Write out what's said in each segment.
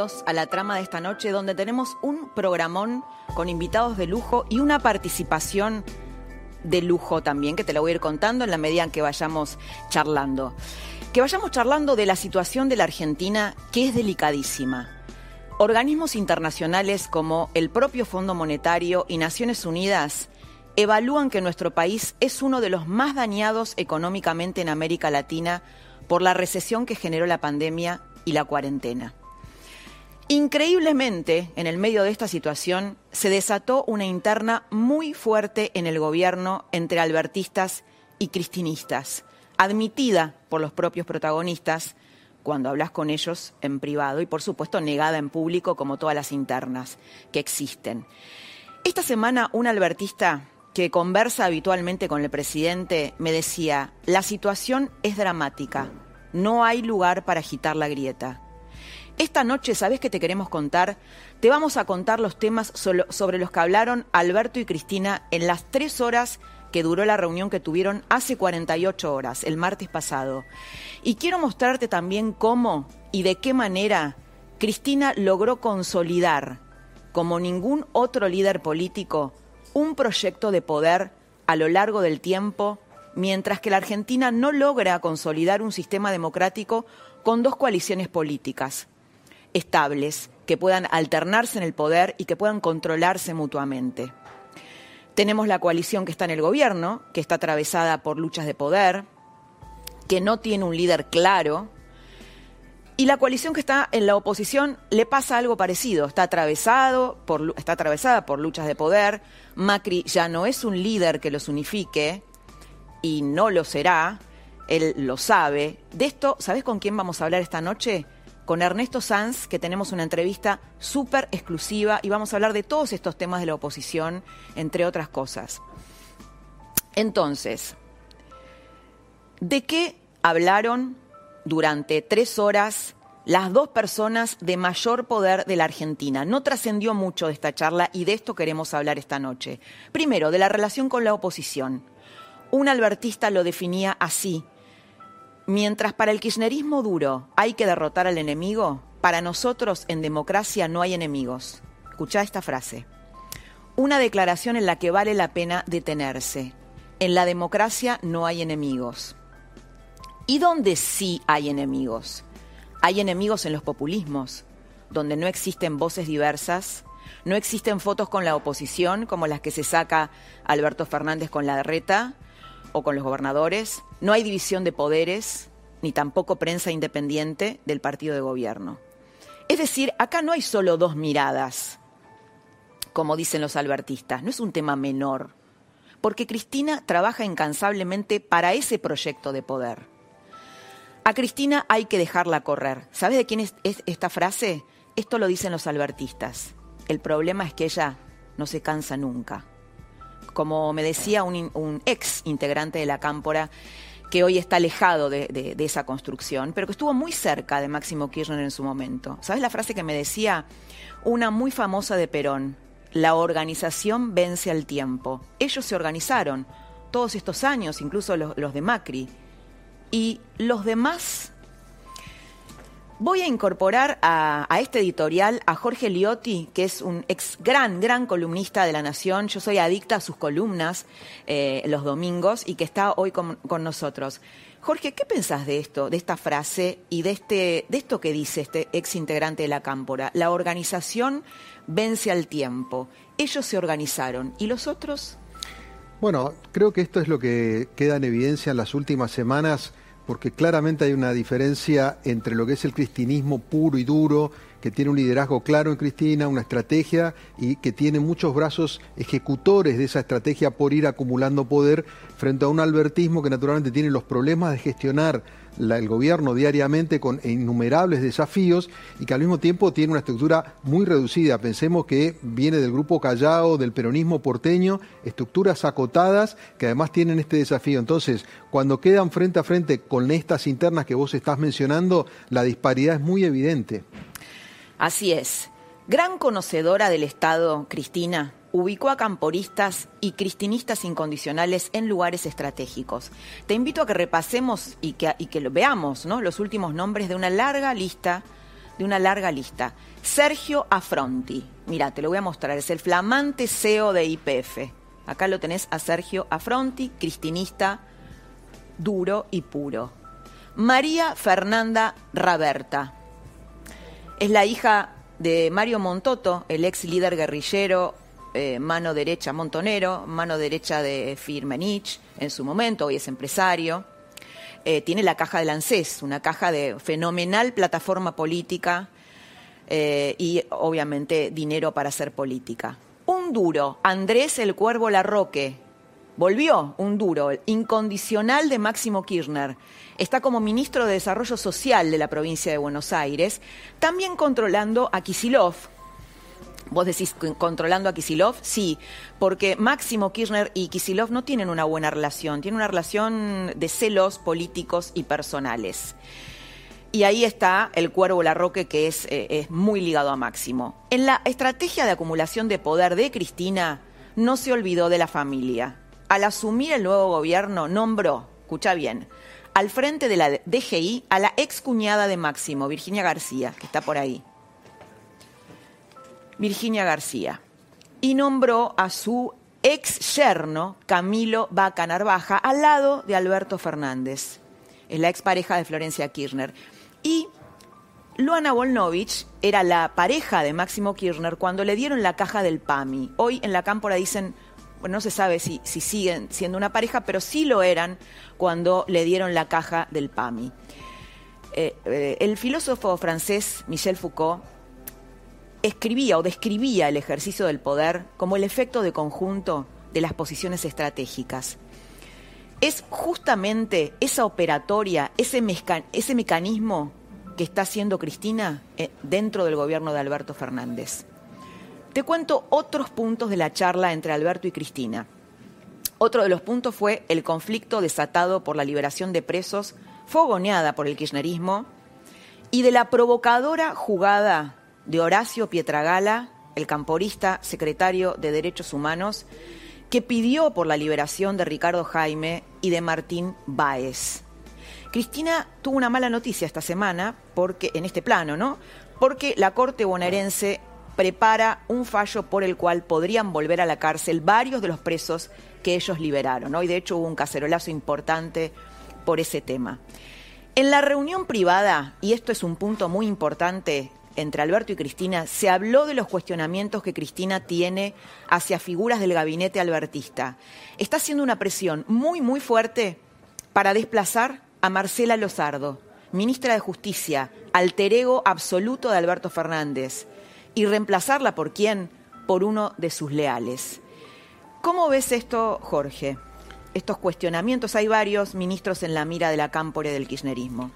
Bienvenidos a la trama de esta noche donde tenemos un programón con invitados de lujo y una participación de lujo también, que te lo voy a ir contando en la medida en que vayamos charlando. Que vayamos charlando de la situación de la Argentina, que es delicadísima. Organismos internacionales como el propio Fondo Monetario y Naciones Unidas evalúan que nuestro país es uno de los más dañados económicamente en América Latina por la recesión que generó la pandemia y la cuarentena. Increíblemente, en el medio de esta situación, se desató una interna muy fuerte en el gobierno entre albertistas y cristinistas, admitida por los propios protagonistas cuando hablas con ellos en privado y, por supuesto, negada en público como todas las internas que existen. Esta semana, un albertista que conversa habitualmente con el presidente me decía, la situación es dramática, no hay lugar para agitar la grieta. Esta noche, ¿sabes qué te queremos contar? Te vamos a contar los temas sobre los que hablaron Alberto y Cristina en las tres horas que duró la reunión que tuvieron hace 48 horas, el martes pasado. Y quiero mostrarte también cómo y de qué manera Cristina logró consolidar, como ningún otro líder político, un proyecto de poder a lo largo del tiempo mientras que la Argentina no logra consolidar un sistema democrático con dos coaliciones políticas estables, que puedan alternarse en el poder y que puedan controlarse mutuamente. Tenemos la coalición que está en el gobierno, que está atravesada por luchas de poder, que no tiene un líder claro, y la coalición que está en la oposición le pasa algo parecido, está, atravesado por, está atravesada por luchas de poder, Macri ya no es un líder que los unifique, y no lo será, él lo sabe. De esto, ¿sabes con quién vamos a hablar esta noche? Con Ernesto Sanz, que tenemos una entrevista súper exclusiva y vamos a hablar de todos estos temas de la oposición, entre otras cosas. Entonces, ¿de qué hablaron durante tres horas las dos personas de mayor poder de la Argentina. No trascendió mucho de esta charla y de esto queremos hablar esta noche. Primero, de la relación con la oposición. Un albertista lo definía así. Mientras para el kirchnerismo duro hay que derrotar al enemigo, para nosotros en democracia no hay enemigos. Escuchá esta frase. Una declaración en la que vale la pena detenerse. En la democracia no hay enemigos. ¿Y dónde sí hay enemigos? Hay enemigos en los populismos, donde no existen voces diversas, no existen fotos con la oposición como las que se saca Alberto Fernández con la reta, o con los gobernadores, no hay división de poderes, ni tampoco prensa independiente del partido de gobierno. Es decir, acá no hay solo dos miradas, como dicen los albertistas, no es un tema menor, porque Cristina trabaja incansablemente para ese proyecto de poder. A Cristina hay que dejarla correr. ¿Sabes de quién es, esta frase? Esto lo dicen los albertistas. El problema es que ella no se cansa nunca como me decía un, ex integrante de la Cámpora, que hoy está alejado de, esa construcción, pero que estuvo muy cerca de Máximo Kirchner en su momento. ¿Sabes la frase que me decía? Una muy famosa de Perón. La organización vence al tiempo. Ellos se organizaron todos estos años, incluso los de Macri. Y los demás Voy a incorporar a, este editorial a Jorge Liotti, que es un ex gran, gran columnista de La Nación. Yo soy adicta a sus columnas eh, los domingos y que está hoy con, nosotros. Jorge, ¿qué pensás de esto, de esta frase y de, este, de esto que dice este ex integrante de la Cámpora? La organización vence al tiempo. Ellos se organizaron. ¿Y los otros? Bueno, creo que esto es lo que queda en evidencia en las últimas semanas porque claramente hay una diferencia entre lo que es el cristinismo puro y duro, que tiene un liderazgo claro en Cristina, una estrategia y que tiene muchos brazos ejecutores de esa estrategia por ir acumulando poder frente a un albertismo que naturalmente tiene los problemas de gestionar el gobierno diariamente con innumerables desafíos y que al mismo tiempo tiene una estructura muy reducida. Pensemos que viene del grupo Callao, del peronismo porteño, estructuras acotadas que además tienen este desafío. Entonces, cuando quedan frente a frente con estas internas que vos estás mencionando, la disparidad es muy evidente. Así es. Gran conocedora del Estado, Cristina, ubicó a camporistas y cristinistas incondicionales en lugares estratégicos. Te invito a que repasemos y que, veamos los últimos nombres de una larga lista, de una larga lista. Sergio Afronti, mira, te lo voy a mostrar, es el flamante CEO de IPF. Acá lo tenés a Sergio Afronti, cristinista duro y puro. María Fernanda Raberta. Es la hija de Mario Montoto, el ex líder guerrillero eh, mano derecha Montonero, mano derecha de Firmenich en su momento, hoy es empresario. Eh, tiene la caja del ANSES, una caja de fenomenal plataforma política eh, y obviamente dinero para hacer política. Un duro, Andrés el Cuervo Larroque, volvió un duro, incondicional de Máximo Kirchner. Está como ministro de Desarrollo Social de la provincia de Buenos Aires, también controlando a Kisilov, Vos decís controlando a Kisilov, sí, porque Máximo Kirchner y Kisilov no tienen una buena relación, tienen una relación de celos políticos y personales. Y ahí está el cuervo Larroque, que es, eh, es muy ligado a Máximo. En la estrategia de acumulación de poder de Cristina, no se olvidó de la familia. Al asumir el nuevo gobierno, nombró, escucha bien, al frente de la DGI a la ex cuñada de Máximo, Virginia García, que está por ahí. Virginia García, y nombró a su ex yerno, Camilo Vaca Narvaja, al lado de Alberto Fernández, es la expareja de Florencia Kirchner. Y Luana Volnovich era la pareja de Máximo Kirchner cuando le dieron la caja del PAMI. Hoy en la cámpora dicen, bueno, no se sabe si, si siguen siendo una pareja, pero sí lo eran cuando le dieron la caja del PAMI. Eh, eh, el filósofo francés Michel Foucault escribía o describía el ejercicio del poder como el efecto de conjunto de las posiciones estratégicas. Es justamente esa operatoria, ese, ese mecanismo que está haciendo Cristina eh, dentro del gobierno de Alberto Fernández. Te cuento otros puntos de la charla entre Alberto y Cristina. Otro de los puntos fue el conflicto desatado por la liberación de presos, fogoneada por el kirchnerismo, y de la provocadora jugada de Horacio Pietragala, el camporista secretario de Derechos Humanos, que pidió por la liberación de Ricardo Jaime y de Martín Báez. Cristina tuvo una mala noticia esta semana, porque en este plano, ¿no? Porque la Corte bonaerense prepara un fallo por el cual podrían volver a la cárcel varios de los presos que ellos liberaron. ¿no? Y de hecho hubo un cacerolazo importante por ese tema. En la reunión privada, y esto es un punto muy importante, entre Alberto y Cristina, se habló de los cuestionamientos que Cristina tiene hacia figuras del gabinete albertista. Está haciendo una presión muy, muy fuerte para desplazar a Marcela Lozardo, ministra de Justicia, alter ego absoluto de Alberto Fernández, y reemplazarla por quién? Por uno de sus leales. ¿Cómo ves esto, Jorge? Estos cuestionamientos, hay varios ministros en la mira de la cámpore del kirchnerismo.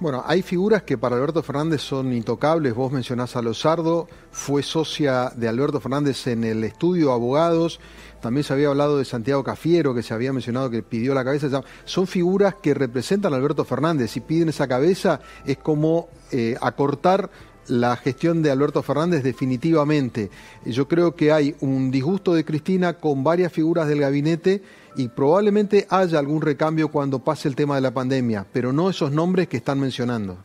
Bueno, hay figuras que para Alberto Fernández son intocables. Vos mencionás a Lozardo, fue socia de Alberto Fernández en el estudio abogados. También se había hablado de Santiago Cafiero, que se había mencionado que pidió la cabeza. Son figuras que representan a Alberto Fernández. Si piden esa cabeza, es como eh, acortar la gestión de Alberto Fernández definitivamente. Yo creo que hay un disgusto de Cristina con varias figuras del gabinete y probablemente haya algún recambio cuando pase el tema de la pandemia, pero no esos nombres que están mencionando.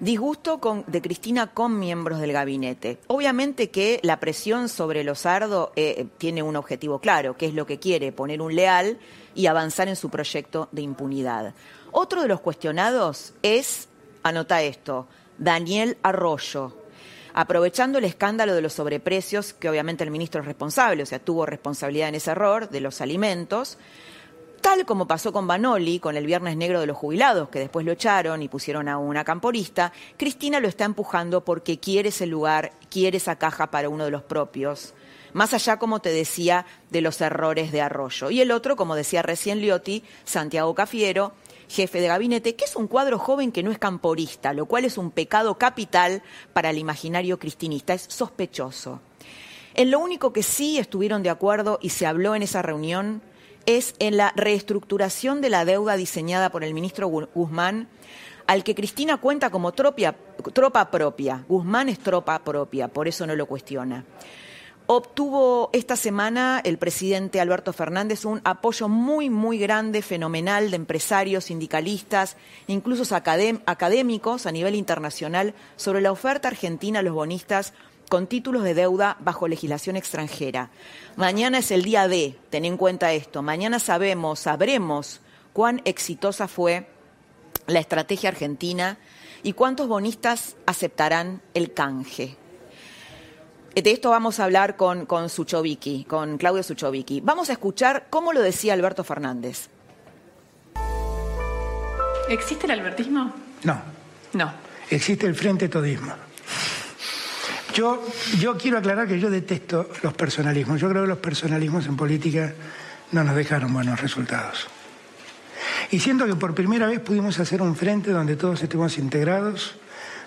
Disgusto de Cristina con miembros del gabinete. Obviamente que la presión sobre Lozardo eh, tiene un objetivo claro, que es lo que quiere, poner un leal y avanzar en su proyecto de impunidad. Otro de los cuestionados es, anota esto, Daniel Arroyo, aprovechando el escándalo de los sobreprecios, que obviamente el ministro es responsable, o sea, tuvo responsabilidad en ese error de los alimentos, Tal como pasó con Banoli, con el Viernes Negro de los Jubilados, que después lo echaron y pusieron a una camporista, Cristina lo está empujando porque quiere ese lugar, quiere esa caja para uno de los propios. Más allá, como te decía, de los errores de Arroyo. Y el otro, como decía recién Liotti, Santiago Cafiero, jefe de gabinete, que es un cuadro joven que no es camporista, lo cual es un pecado capital para el imaginario cristinista, es sospechoso. En lo único que sí estuvieron de acuerdo y se habló en esa reunión es en la reestructuración de la deuda diseñada por el ministro Guzmán, al que Cristina cuenta como tropa propia. Guzmán es tropa propia, por eso no lo cuestiona. Obtuvo esta semana el presidente Alberto Fernández un apoyo muy, muy grande, fenomenal de empresarios, sindicalistas, incluso académicos a nivel internacional sobre la oferta argentina a los bonistas con títulos de deuda bajo legislación extranjera. Mañana es el día D, ten en cuenta esto. Mañana sabemos, sabremos cuán exitosa fue la estrategia argentina y cuántos bonistas aceptarán el canje. De esto vamos a hablar con, con Suchovicki, con Claudio Suchovicki. Vamos a escuchar cómo lo decía Alberto Fernández. ¿Existe el albertismo? No. No. Existe el frente todismo. Yo, yo quiero aclarar que yo detesto los personalismos. Yo creo que los personalismos en política no nos dejaron buenos resultados. Y siento que por primera vez pudimos hacer un frente donde todos estemos integrados,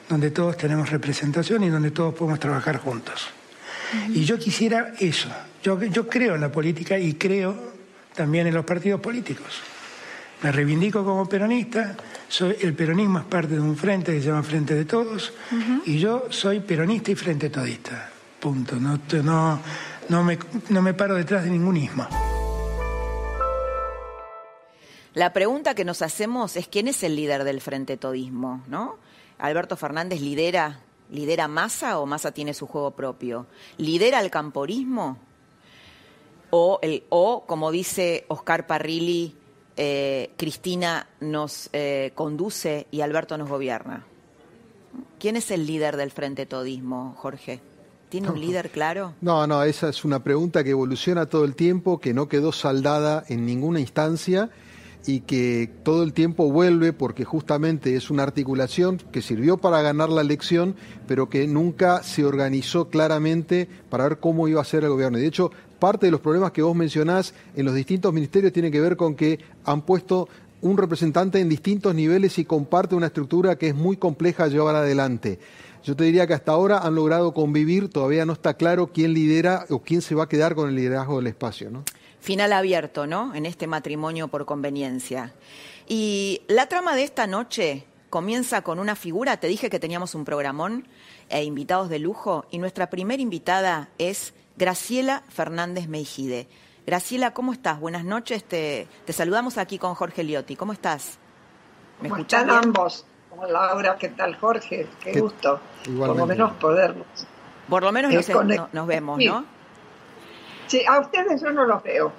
donde todos tenemos representación y donde todos podemos trabajar juntos. Y yo quisiera eso. Yo, yo creo en la política y creo también en los partidos políticos. Me reivindico como peronista, soy, el peronismo es parte de un frente que se llama Frente de Todos, y yo soy peronista y frente todista. Punto. No, no, no, me, no me paro detrás de ningún ismo. La pregunta que nos hacemos es quién es el líder del frente todismo, ¿no? Alberto Fernández lidera, lidera Massa o Massa tiene su juego propio. ¿Lidera el camporismo? O, el, o como dice Oscar Parrilli, eh, Cristina nos eh, conduce y Alberto nos gobierna. ¿Quién es el líder del Frente Todismo, Jorge? ¿Tiene un líder claro? No, no, esa es una pregunta que evoluciona todo el tiempo, que no quedó saldada en ninguna instancia y que todo el tiempo vuelve porque justamente es una articulación que sirvió para ganar la elección, pero que nunca se organizó claramente para ver cómo iba a ser el gobierno. Y de hecho, parte de los problemas que vos mencionás en los distintos ministerios tiene que ver con que han puesto un representante en distintos niveles y comparte una estructura que es muy compleja a llevar adelante. Yo te diría que hasta ahora han logrado convivir, todavía no está claro quién lidera o quién se va a quedar con el liderazgo del espacio, ¿no? Final abierto, ¿no? En este matrimonio por conveniencia. Y la trama de esta noche comienza con una figura, te dije que teníamos un programón e invitados de lujo, y nuestra primera invitada es Graciela Fernández Meijide. Graciela, ¿cómo estás? Buenas noches, te, te saludamos aquí con Jorge Liotti. ¿Cómo estás? ¿Me ¿Cómo están ambos? Como Laura, ¿qué tal Jorge? Qué, gusto. Por lo menos podernos. Por lo menos nos, vemos, ¿no? Sí, a ustedes yo no los veo.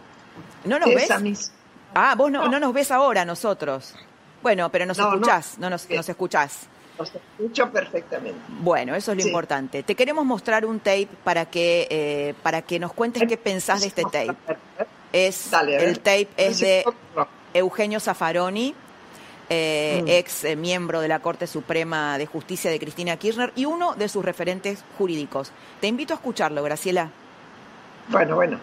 ¿No nos ves? Ah, vos no, no, nos ves ahora nosotros. Bueno, pero nos escuchás, no, nos, nos escuchás. Los escucho perfectamente. Bueno, eso es lo importante. Te queremos mostrar un tape para que, eh, para que nos cuentes qué pensás de este tape. Es, el tape es de Eugenio Zaffaroni, eh, mm. ex eh, miembro de la Corte Suprema de Justicia de Cristina Kirchner y uno de sus referentes jurídicos. Te invito a escucharlo, Graciela. Bueno, bueno.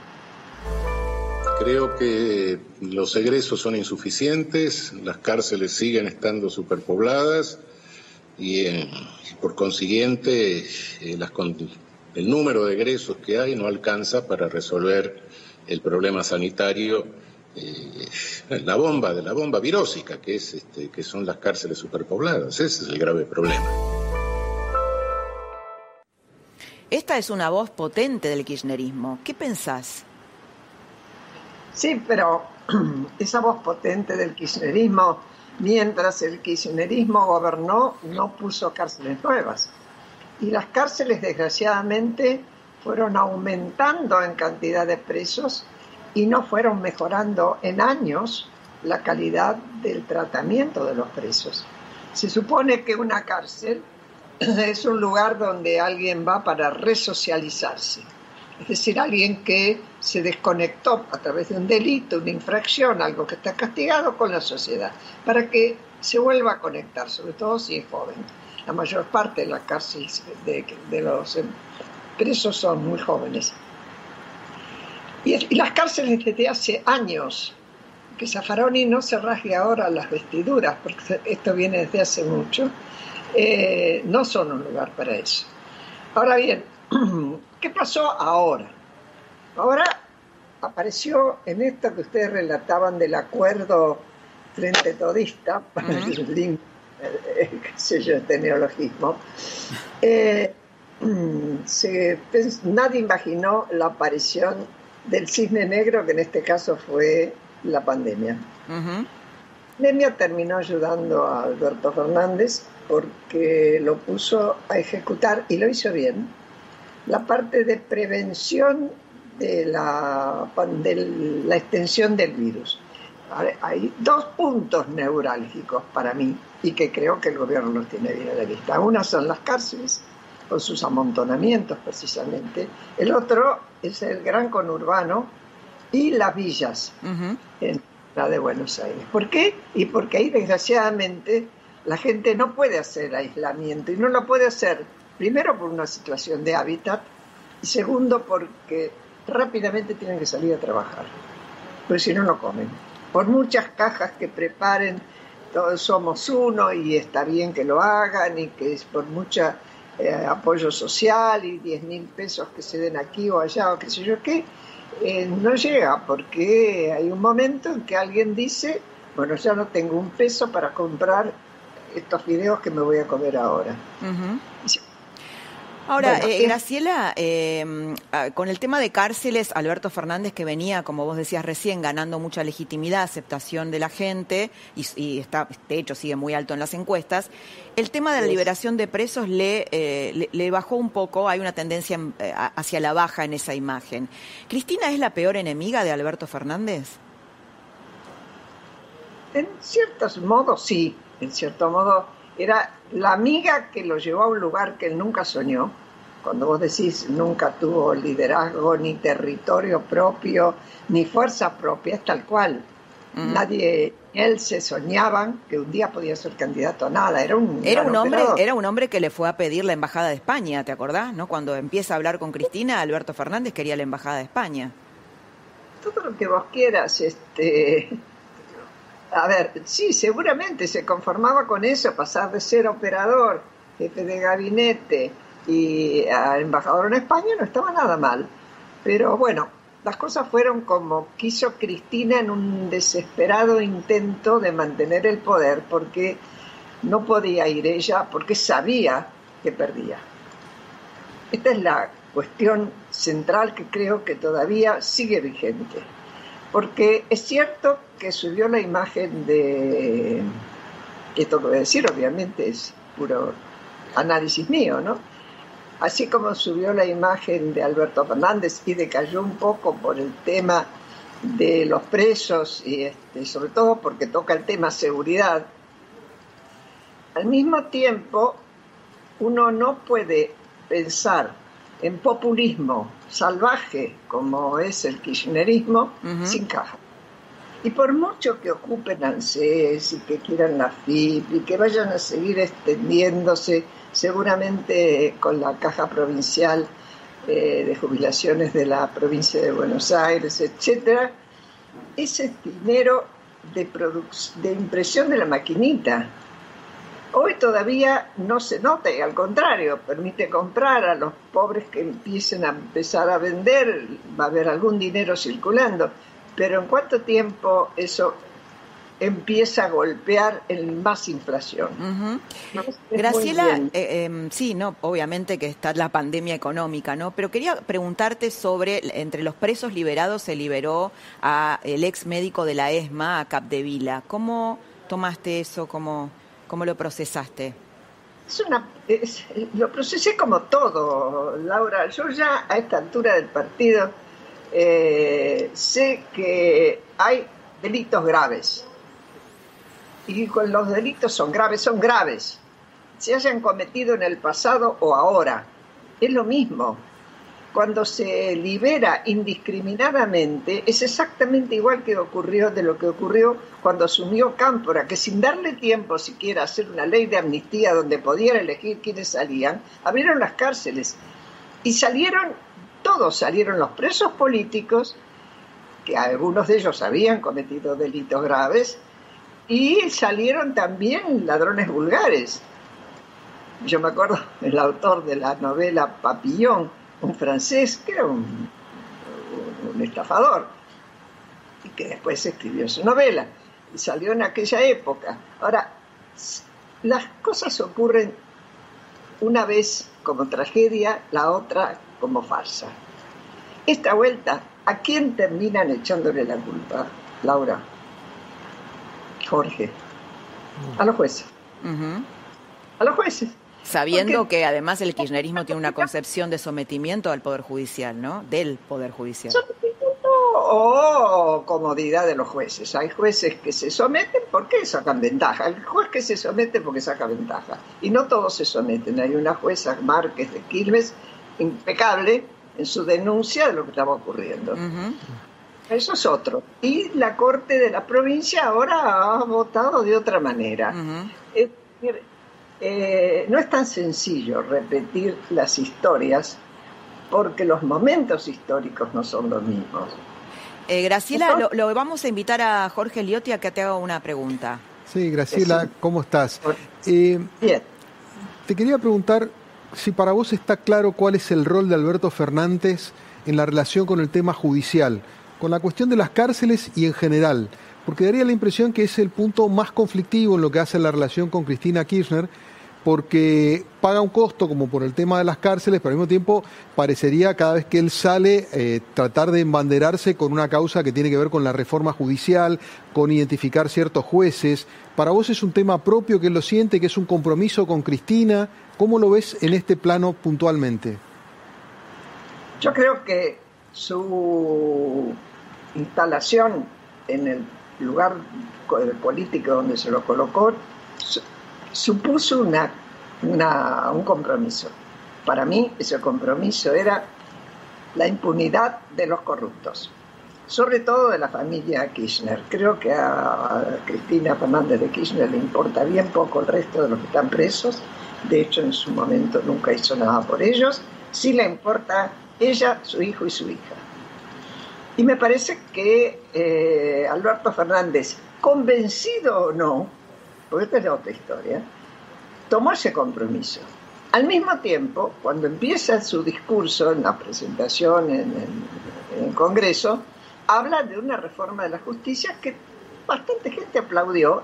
Creo que los egresos son insuficientes, las cárceles siguen estando superpobladas y eh, por consiguiente eh, el número de egresos que hay no alcanza para resolver el problema sanitario, eh, la bomba de la bomba virósica que es este, que son las cárceles superpobladas. Ese es el grave problema. Esta es una voz potente del kirchnerismo. ¿Qué pensás? Sí, pero esa voz potente del kirchnerismo mientras el kirchnerismo gobernó, no puso cárceles nuevas. Y las cárceles, desgraciadamente, fueron aumentando en cantidad de presos y no fueron mejorando en años la calidad del tratamiento de los presos. Se supone que una cárcel es un lugar donde alguien va para resocializarse. Es decir, alguien que se desconectó a través de un delito, una infracción, algo que está castigado con la sociedad, para que se vuelva a conectar, sobre todo si es joven. La mayor parte de las cárceles de, los presos son muy jóvenes. Y, las cárceles desde hace años, que Zaffaroni no se rasgue ahora las vestiduras, porque esto viene desde hace mucho, eh, no son un lugar para eso. Ahora bien, ¿qué pasó ahora? Ahora apareció en esto que ustedes relataban del acuerdo frente todista, para el link, eh, qué sé yo, este neologismo, eh, nadie imaginó la aparición del cisne negro, que en este caso fue la pandemia. La pandemia terminó ayudando a Alberto Fernández porque lo puso a ejecutar, y lo hizo bien, la parte de prevención de la, de la extensión del virus. Hay dos puntos neurálgicos para mí y que creo que el gobierno los tiene bien a la vista. Una son las cárceles, con sus amontonamientos precisamente. El otro es el gran conurbano y las villas en la de Buenos Aires. ¿Por qué? Y porque ahí desgraciadamente la gente no puede hacer aislamiento y no lo puede hacer primero por una situación de hábitat y segundo porque rápidamente tienen que salir a trabajar, porque si no, no comen. Por muchas cajas que preparen, todos somos uno y está bien que lo hagan y que es por mucho eh, apoyo social y 10 mil pesos que se den aquí o allá o qué sé yo qué, eh, no llega porque hay un momento en que alguien dice, bueno, ya no tengo un peso para comprar estos videos que me voy a comer ahora. Ahora, eh, Graciela, em, ah, con el tema de cárceles, Alberto Fernández, que venía, como vos decías recién, ganando mucha legitimidad, aceptación de la gente, y, está, de hecho sigue muy alto en las encuestas, el tema de la liberación de presos le, eh, le, bajó un poco, hay una tendencia eh, hacia la baja en esa imagen. ¿Cristina es la peor enemiga de Alberto Fernández? En ciertos modos sí, en cierto modo, era la amiga que lo llevó a un lugar que él nunca soñó. Cuando vos decís nunca tuvo liderazgo, ni territorio propio, ni fuerza propia, es tal cual. Nadie, él se soñaban que un día podía ser candidato a nada. Era un, era un hombre, era un hombre que le fue a pedir la embajada de España, ¿te acordás? ¿No? Cuando empieza a hablar con Cristina, Alberto Fernández quería la embajada de España. Todo lo que vos quieras, este a ver, sí, seguramente se conformaba con eso, pasar de ser operador, jefe de gabinete y embajador en España no estaba nada mal. Pero bueno, las cosas fueron como quiso Cristina en un desesperado intento de mantener el poder porque no podía ir ella porque sabía que perdía. Esta es la cuestión central que creo que todavía sigue vigente. Porque es cierto que subió la imagen de, esto que voy a decir obviamente es puro análisis mío, ¿no? Así como subió la imagen de Alberto Fernández y decayó un poco por el tema de los presos y este, sobre todo porque toca el tema seguridad, al mismo tiempo uno no puede pensar en populismo salvaje como es el kirchnerismo sin caja. Y por mucho que ocupen ANSES y que quieran la FIP y que vayan a seguir extendiéndose, seguramente con la caja provincial eh, de jubilaciones de la provincia de Buenos Aires, etcétera, ese dinero de, de impresión de la maquinita. Hoy todavía no se nota y al contrario, permite comprar a los pobres que empiecen a empezar a vender, va a haber algún dinero circulando pero ¿en cuánto tiempo eso empieza a golpear en más inflación. Graciela, eh, em, sí, no, obviamente que está la pandemia económica, ¿no? Pero quería preguntarte sobre, entre los presos liberados se liberó a el ex médico de la ESMA, a Capdevila. ¿Cómo tomaste eso? ¿Cómo, cómo lo procesaste? Es una, lo procesé como todo, Laura. Yo ya a esta altura del partido eh, sé que hay delitos graves. Y con los delitos son graves, son graves. Se hayan cometido en el pasado o ahora. Es lo mismo. cuando se libera indiscriminadamente, es exactamente igual que ocurrió de lo que ocurrió cuando asumió Cámpora, que sin darle tiempo siquiera a hacer una ley de amnistía donde podían elegir quiénes salían, abrieron las cárceles y salieron, todos salieron los presos políticos, que algunos de ellos habían cometido delitos graves, y salieron también ladrones vulgares. Yo me acuerdo el autor de la novela Papillón, un francés que era un, un estafador y que después escribió su novela y salió en aquella época. Ahora, las cosas ocurren una vez como tragedia, la otra como farsa. Esta vuelta, ¿a quién terminan echándole la culpa, Laura? Jorge. A los jueces. A los jueces. Sabiendo que además el kirchnerismo tiene una concepción de sometimiento al Poder Judicial, ¿no? Del Poder Judicial. Sometimiento o comodidad de los jueces. Hay jueces que se someten porque sacan ventaja. El juez que se somete porque saca ventaja. Y no todos se someten. Hay una jueza, Márquez de Quilmes, impecable en su denuncia de lo que estaba ocurriendo. Eso es otro. Y la Corte de la provincia ahora ha votado de otra manera. Es decir, eh, no es tan sencillo repetir las historias porque los momentos históricos no son los mismos. Eh, Graciela, lo, vamos a invitar a Jorge Liotti a que te haga una pregunta. Sí, Graciela, ¿cómo estás? Eh, Bien. Te quería preguntar si para vos está claro cuál es el rol de Alberto Fernández en la relación con el tema judicial, con la cuestión de las cárceles y en general porque daría la impresión que es el punto más conflictivo en lo que hace la relación con Cristina Kirchner, porque paga un costo como por el tema de las cárceles, pero al mismo tiempo parecería cada vez que él sale eh, tratar de embanderarse con una causa que tiene que ver con la reforma judicial, con identificar ciertos jueces. ¿Para vos es un tema propio que él lo siente, que es un compromiso con Cristina? ¿Cómo lo ves en este plano puntualmente? Yo creo que su instalación en el lugar político donde se lo colocó, supuso un compromiso. Para mí ese compromiso era la impunidad de los corruptos, sobre todo de la familia Kirchner. Creo que a Cristina Fernández de Kirchner le importa bien poco el resto de los que están presos, de hecho en su momento nunca hizo nada por ellos, sí le importa ella, su hijo y su hija. Y me parece que eh, Alberto Fernández, convencido o no, porque esta es otra historia, tomó ese compromiso. Al mismo tiempo, cuando empieza su discurso en la presentación en, el Congreso, habla de una reforma de la justicia que bastante gente aplaudió,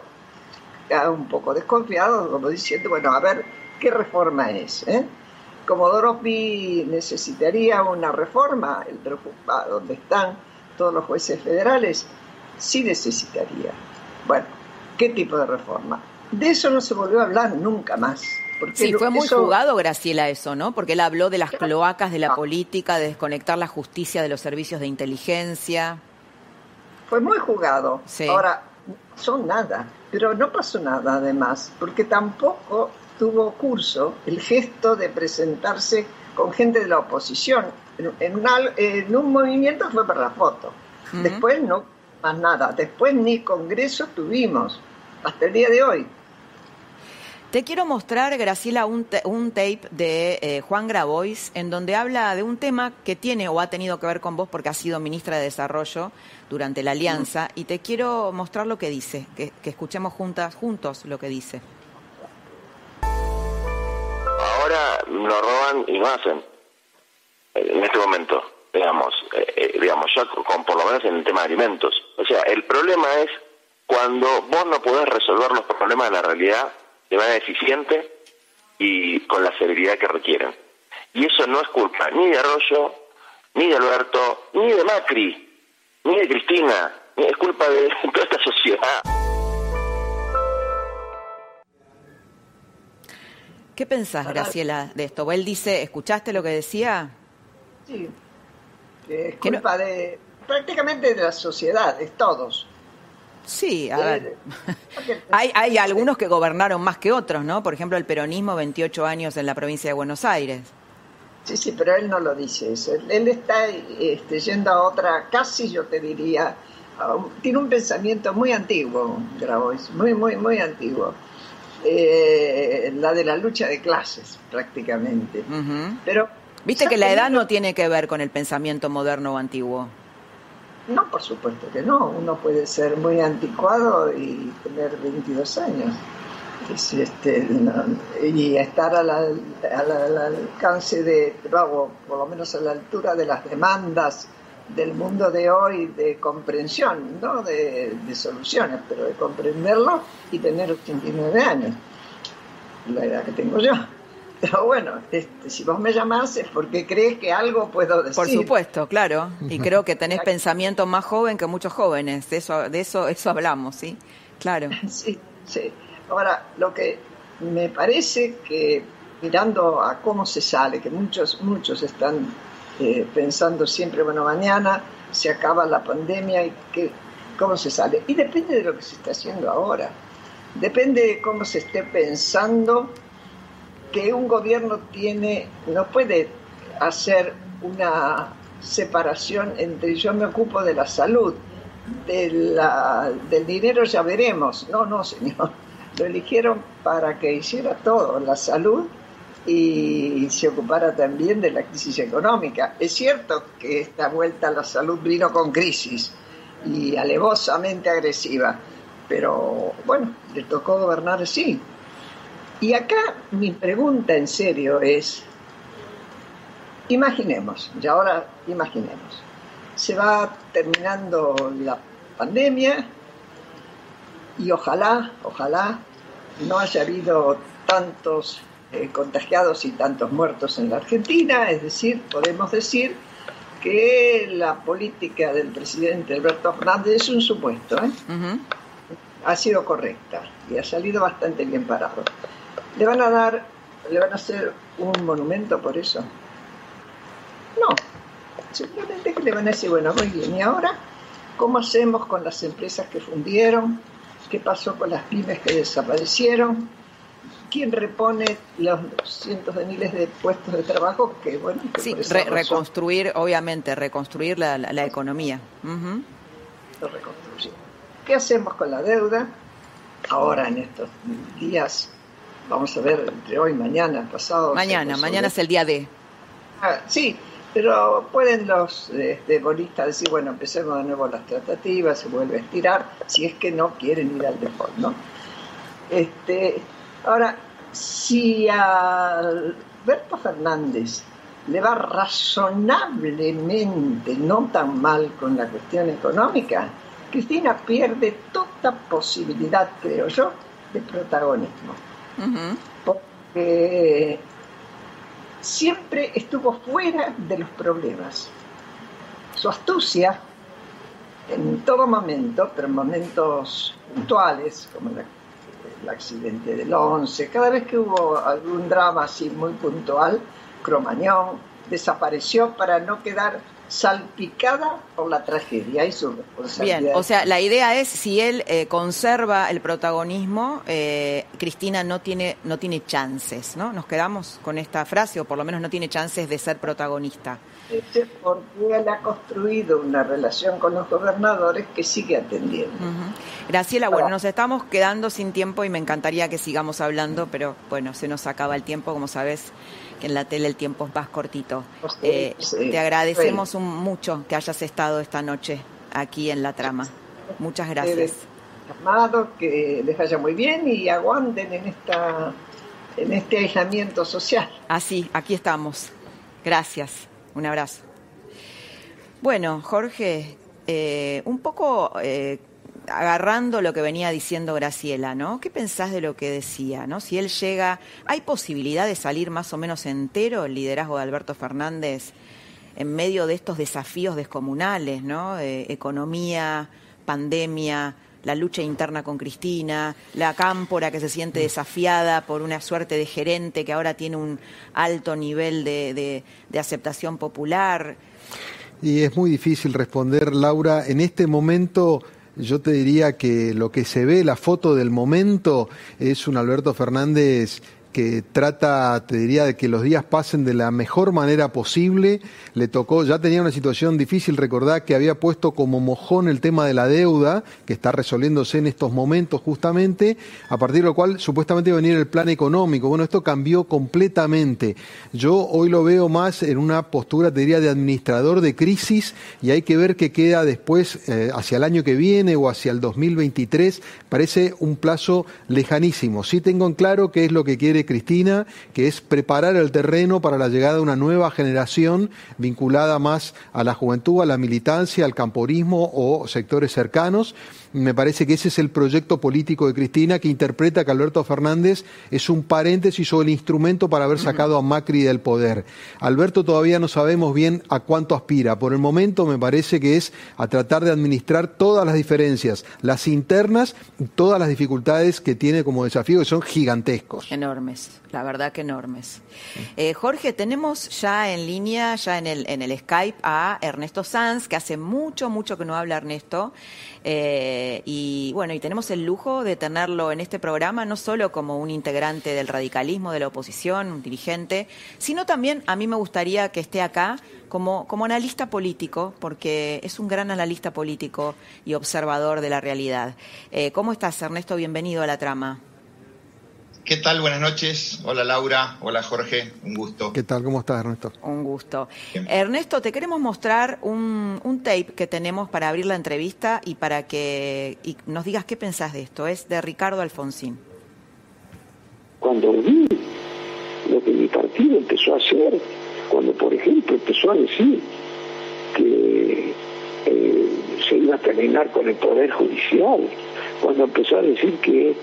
un poco desconfiado, como diciendo, bueno, a ver, ¿qué reforma es? Eh? Comodoro Pi necesitaría una reforma, el preocupado, donde están todos los jueces federales, sí necesitaría. Bueno, ¿qué tipo de reforma? De eso no se volvió a hablar nunca más. Porque sí, fue muy jugado, Graciela, eso, ¿no? Porque él habló de las cloacas de la política, de desconectar la justicia de los servicios de inteligencia. Fue muy jugado. Ahora, son nada, pero no pasó nada además, porque tampoco tuvo curso el gesto de presentarse con gente de la oposición. En, en un movimiento fue para la foto. Después no más nada. Después ni congreso tuvimos, hasta el día de hoy. Te quiero mostrar, Graciela, un, un tape de eh, Juan Grabois, en donde habla de un tema que tiene o ha tenido que ver con vos porque has sido ministra de Desarrollo durante la Alianza, y te quiero mostrar lo que dice, que, escuchemos juntas, juntos lo que dice. Ahora lo roban y no hacen, en este momento, digamos, eh, eh, digamos, ya con, por lo menos en el tema de alimentos. O sea, el problema es cuando vos no podés resolver los problemas de la realidad de manera eficiente y con la severidad que requieren. Y eso no es culpa ni de Arroyo, ni de Alberto, ni de Macri, ni de Cristina, es culpa de toda esta sociedad. ¿Qué pensás, Graciela, de esto? Él dice, ¿escuchaste lo que decía? Sí, es culpa de prácticamente de la sociedad, de todos. Sí, a ver. hay, hay algunos que gobernaron más que otros, ¿no? Por ejemplo, el peronismo, 28 años en la provincia de Buenos Aires. Sí, sí, pero él no lo dice eso. Él está este, yendo a otra, casi yo te diría, tiene un pensamiento muy antiguo, Grabois, muy, muy, muy antiguo. Eh, la de la lucha de clases, prácticamente. Pero Viste que la edad no tiene que ver con el pensamiento moderno o antiguo. No, por supuesto que no. Uno puede ser muy anticuado y tener 22 años. Este, y estar al, alcance de, por lo menos a la altura de las demandas del mundo de hoy de comprensión, no de, soluciones, pero de comprenderlo y tener 89 años, la edad que tengo yo. Pero bueno, este, si vos me llamás es porque crees que algo puedo decir. Por supuesto, claro. Y creo que tenés pensamiento más joven que muchos jóvenes. De eso, de eso, eso hablamos, ¿sí? Claro. Sí, sí. Ahora, lo que me parece que mirando a cómo se sale, que muchos, muchos están eh, pensando siempre, bueno, mañana se acaba la pandemia y que, cómo se sale. Y depende de lo que se está haciendo ahora. Depende de cómo se esté pensando que un gobierno tiene, no puede hacer una separación entre yo me ocupo de la salud, de del dinero ya veremos. No, no, señor. Lo eligieron para que hiciera todo, la salud y se ocupara también de la crisis económica. Es cierto que esta vuelta a la salud vino con crisis y alevosamente agresiva, pero bueno, le tocó gobernar así. Y acá mi pregunta en serio es, imaginemos, y ahora imaginemos, se va terminando la pandemia y ojalá, ojalá no haya habido tantos eh, contagiados y tantos muertos en la Argentina, es decir, podemos decir que la política del presidente Alberto Fernández es un supuesto, ¿eh? ha sido correcta y ha salido bastante bien parado. ¿Le van a dar, le van a hacer un monumento por eso? No, simplemente que le van a decir, bueno, muy bien, ¿y ahora cómo hacemos con las empresas que fundieron? ¿Qué pasó con las pymes que desaparecieron? ¿Quién repone los cientos de miles de puestos de trabajo que, bueno, sí, reconstruir, obviamente, reconstruir la, la, economía. ¿Qué hacemos con la deuda? Ahora, en estos días vamos a ver entre hoy, mañana, pasado. Mañana, mañana es el día de. Ah, sí, pero pueden los este, bolistas decir, bueno, empecemos de nuevo las tratativas, se vuelve a estirar, si es que no quieren ir al default, ¿no? Este, ahora, si a Alberto Fernández le va razonablemente no tan mal con la cuestión económica, Cristina pierde toda posibilidad, creo yo, de protagonismo. Porque siempre estuvo fuera de los problemas. Su astucia, en todo momento, pero en momentos puntuales, como el, accidente del 11, cada vez que hubo algún drama así muy puntual, Cromañón desapareció para no quedar salpicada por la tragedia y su responsabilidad. Bien, o sea, la idea es si él eh, conserva el protagonismo, eh, Cristina no tiene no tiene chances, ¿no? Nos quedamos con esta frase o por lo menos no tiene chances de ser protagonista. porque él ha construido una relación con los gobernadores que sigue atendiendo. Graciela, bueno, nos estamos quedando sin tiempo y me encantaría que sigamos hablando, pero bueno, se nos acaba el tiempo, como sabes en la tele el tiempo es más cortito. Eh, te agradecemos mucho que hayas estado esta noche aquí en la trama. Muchas gracias. Amado, que les vaya muy bien y aguanten en esta en este aislamiento social. Así, aquí estamos. Gracias. Un abrazo. Bueno, Jorge, eh, un poco eh, agarrando lo que venía diciendo Graciela, ¿no? ¿Qué pensás de lo que decía, ¿no? Si él llega, ¿hay posibilidad de salir más o menos entero el liderazgo de Alberto Fernández en medio de estos desafíos descomunales, ¿no? economía, pandemia, la lucha interna con Cristina, la cámpora que se siente mm. desafiada por una suerte de gerente que ahora tiene un alto nivel de, de aceptación popular. Y es muy difícil responder, Laura. En este momento yo te diría que lo que se ve, la foto del momento, es un Alberto Fernández que trata, te diría, de que los días pasen de la mejor manera posible. Le tocó, ya tenía una situación difícil, recordar que había puesto como mojón el tema de la deuda, que está resolviéndose en estos momentos justamente, a partir de lo cual supuestamente iba a venir el plan económico. Bueno, esto cambió completamente. Yo hoy lo veo más en una postura, te diría, de administrador de crisis y hay que ver qué queda después, eh, hacia el año que viene o hacia el 2023. Parece un plazo lejanísimo. Sí tengo en claro qué es lo que quiere Cristina, que es preparar el terreno para la llegada de una nueva generación vinculada más a la juventud, a la militancia, al camporismo o sectores cercanos. Me parece que ese es el proyecto político de Cristina, que interpreta que Alberto Fernández es un paréntesis o el instrumento para haber sacado a Macri del poder. Alberto todavía no sabemos bien a cuánto aspira. Por el momento me parece que es a tratar de administrar todas las diferencias, las internas y todas las dificultades que tiene como desafío, que son gigantescos. Enormes, la verdad que enormes. Eh, Jorge, tenemos ya en línea, ya en el, en el Skype, a Ernesto Sanz, que hace mucho, mucho que no habla Ernesto. Eh, y bueno, y tenemos el lujo de tenerlo en este programa, no solo como un integrante del radicalismo, de la oposición, un dirigente, sino también a mí me gustaría que esté acá como, como analista político, porque es un gran analista político y observador de la realidad. Eh, ¿Cómo estás, Ernesto? Bienvenido a la trama. ¿Qué tal? Buenas noches. Hola Laura, hola Jorge, un gusto. ¿Qué tal? ¿Cómo estás, Ernesto? Un gusto. Ernesto, te queremos mostrar un, un, tape que tenemos para abrir la entrevista y para que y nos digas qué pensás de esto. Es de Ricardo Alfonsín. Cuando vi lo que mi partido empezó a hacer, cuando por ejemplo empezó a decir que eh, se iba a terminar con el Poder Judicial, cuando empezó a decir que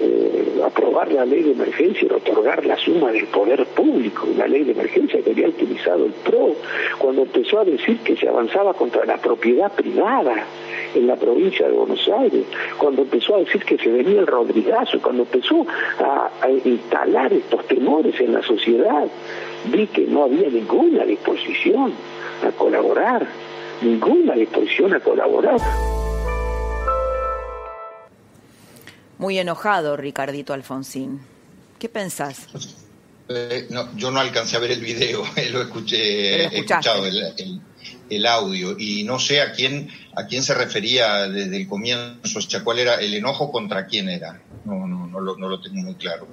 eh, aprobar la ley de emergencia y otorgar la suma del poder público, una ley de emergencia que había utilizado el PRO, cuando empezó a decir que se avanzaba contra la propiedad privada en la provincia de Buenos Aires, cuando empezó a decir que se venía el Rodrigazo, cuando empezó a instalar estos temores en la sociedad, vi que no había ninguna disposición a colaborar, ninguna disposición a colaborar. Muy enojado, Ricardito Alfonsín. ¿Qué pensás? Eh, no, yo no alcancé a ver el video, lo escuché, he escuchado el, el, audio y no sé a quién a quién se refería desde el comienzo, o sea, cuál era el enojo contra quién era. No, no, no lo, no lo tengo muy claro.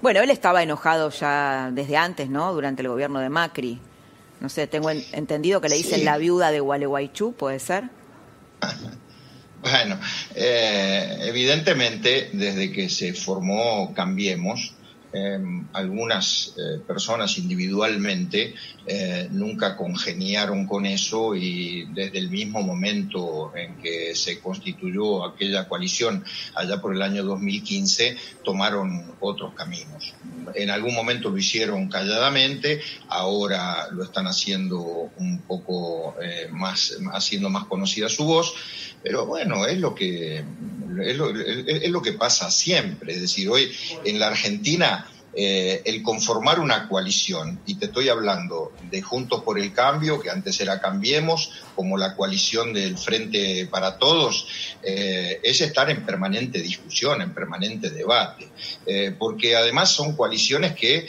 Bueno, él estaba enojado ya desde antes, ¿no? Durante el gobierno de Macri. No sé, tengo en, entendido que le dicen sí. la viuda de Gualeguaychú, ¿puede ser? Bueno, eh, evidentemente desde que se formó Cambiemos, eh, algunas eh, personas individualmente eh, nunca congeniaron con eso y desde el mismo momento en que se constituyó aquella coalición allá por el año 2015 tomaron otros caminos. En algún momento lo hicieron calladamente, ahora lo están haciendo un poco eh, más, haciendo más conocida su voz, pero bueno, es lo que es lo, es lo que pasa siempre, es decir, hoy en la Argentina eh, el conformar una coalición, y te estoy hablando de Juntos por el Cambio, que antes era Cambiemos, como la coalición del Frente para Todos, eh, es estar en permanente discusión, en permanente debate, eh, porque además son coaliciones que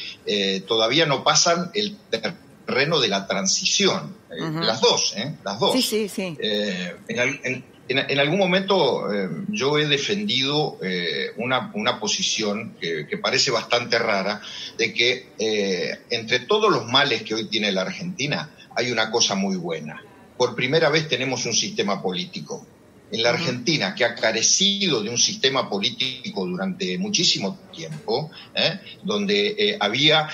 todavía no pasan el terreno de la transición, uh -huh. las dos, las dos. Sí, sí, sí. En, en, en, en, algún momento eh, yo he defendido eh, una, una, posición que, que, parece bastante rara, de que eh, entre todos los males que hoy tiene la Argentina hay una cosa muy buena. Por primera vez tenemos un sistema político. En la Argentina, que ha carecido de un sistema político durante muchísimo tiempo, donde había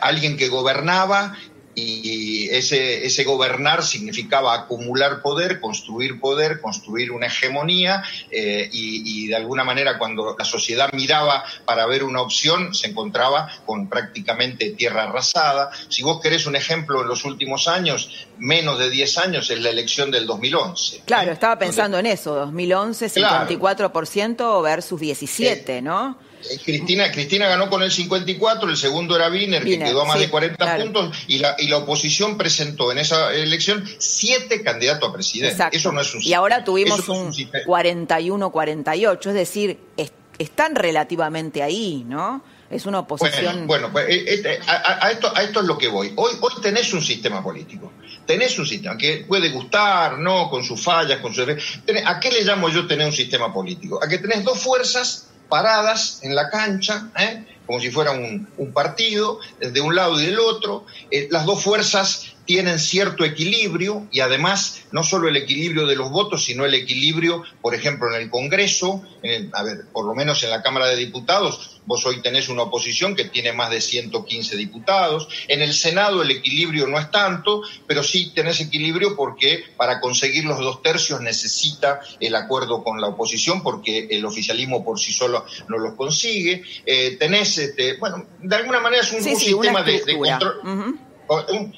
alguien que gobernaba y ese, ese gobernar significaba acumular poder, construir poder, construir una hegemonía eh, y, y, de alguna manera cuando la sociedad miraba para ver una opción se encontraba con prácticamente tierra arrasada. Si vos querés un ejemplo en los últimos años, menos de 10 años es la elección del 2011. Claro, ¿eh? estaba pensando en eso, 2011 54% claro. versus 17, eh, ¿no? Cristina, Cristina ganó con el 54, el segundo era Wiener, que quedó a más sí, de 40 claro. puntos, y la, y la oposición presentó en esa elección siete candidatos a presidente. Exacto. Eso no es un Y ahora tuvimos un, un 41-48, es decir, est están relativamente ahí, ¿no? Es una oposición. Bueno, pues, eh, este, a, esto, a esto es lo que voy. Hoy, hoy tenés un sistema político. Tenés un sistema que puede gustar, ¿no? Con sus fallas, con sus. ¿A qué le llamo yo tener un sistema político? A que tenés dos fuerzas paradas en la cancha, ¿eh? como si fuera un, partido, de un lado y del otro. Eh, las dos fuerzas tienen cierto equilibrio y además no solo el equilibrio de los votos, sino el equilibrio, por ejemplo, en el Congreso, a ver, por lo menos en la Cámara de Diputados, vos hoy tenés una oposición que tiene más de 115 diputados, en el Senado el equilibrio no es tanto, pero sí tenés equilibrio porque para conseguir los dos tercios necesita el acuerdo con la oposición porque el oficialismo por sí solo no los consigue, eh, tenés, este, bueno, de alguna manera es un, sistema de, control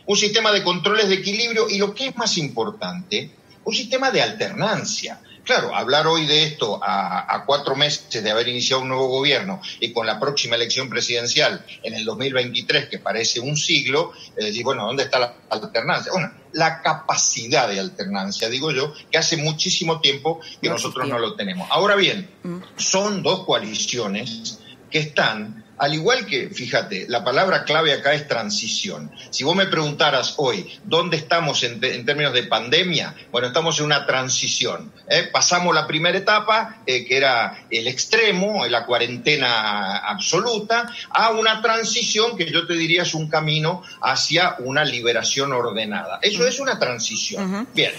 un, sistema de controles de equilibrio y lo que es más importante, un sistema de alternancia. Claro, hablar hoy de esto a, cuatro meses de haber iniciado un nuevo gobierno y con la próxima elección presidencial en el 2023, que parece un siglo, es decir, bueno, ¿dónde está la alternancia? Bueno, la capacidad de alternancia, digo yo, que hace muchísimo tiempo que nosotros no lo tenemos. Ahora bien, mm. son dos coaliciones que están al igual que, fíjate, la palabra clave acá es transición. Si vos me preguntaras hoy, ¿dónde estamos en, términos de pandemia? Bueno, estamos en una transición. ¿eh? Pasamos la primera etapa, eh, que era el extremo, la cuarentena absoluta, a una transición que yo te diría es un camino hacia una liberación ordenada. Eso es una transición. Bien,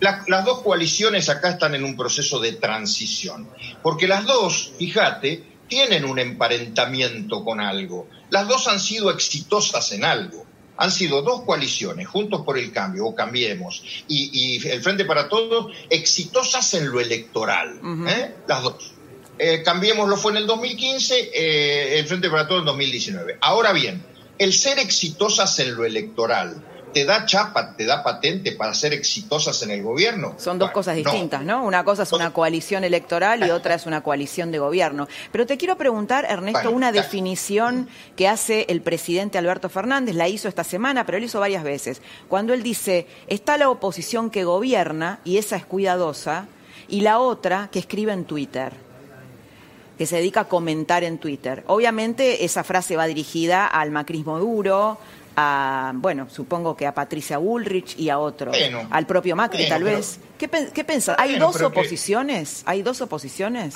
las dos coaliciones acá están en un proceso de transición, porque las dos, fíjate, tienen un emparentamiento con algo. Las dos han sido exitosas en algo. Han sido dos coaliciones, Juntos por el Cambio o Cambiemos, y, el Frente para Todos, exitosas en lo electoral. ¿eh? Las dos. Eh, Cambiemos lo fue en el 2015, eh, el Frente para Todos en 2019. Ahora bien, el ser exitosas en lo electoral te da chapa, te da patente para ser exitosas en el gobierno. Son dos cosas distintas, no. Una cosa es una coalición electoral y otra es una coalición de gobierno. Pero te quiero preguntar, Ernesto, una definición que hace el presidente Alberto Fernández, la hizo esta semana, pero lo hizo varias veces. Cuando él dice, está la oposición que gobierna, y esa es cuidadosa, y la otra que escribe en Twitter que se dedica a comentar en Twitter. Obviamente esa frase va dirigida al macrismo duro, a, bueno, supongo que a Patricia Bullrich y a otro, al propio Macri tal vez. ¿Qué, qué pensás? ¿Hay dos oposiciones? ¿Hay dos oposiciones?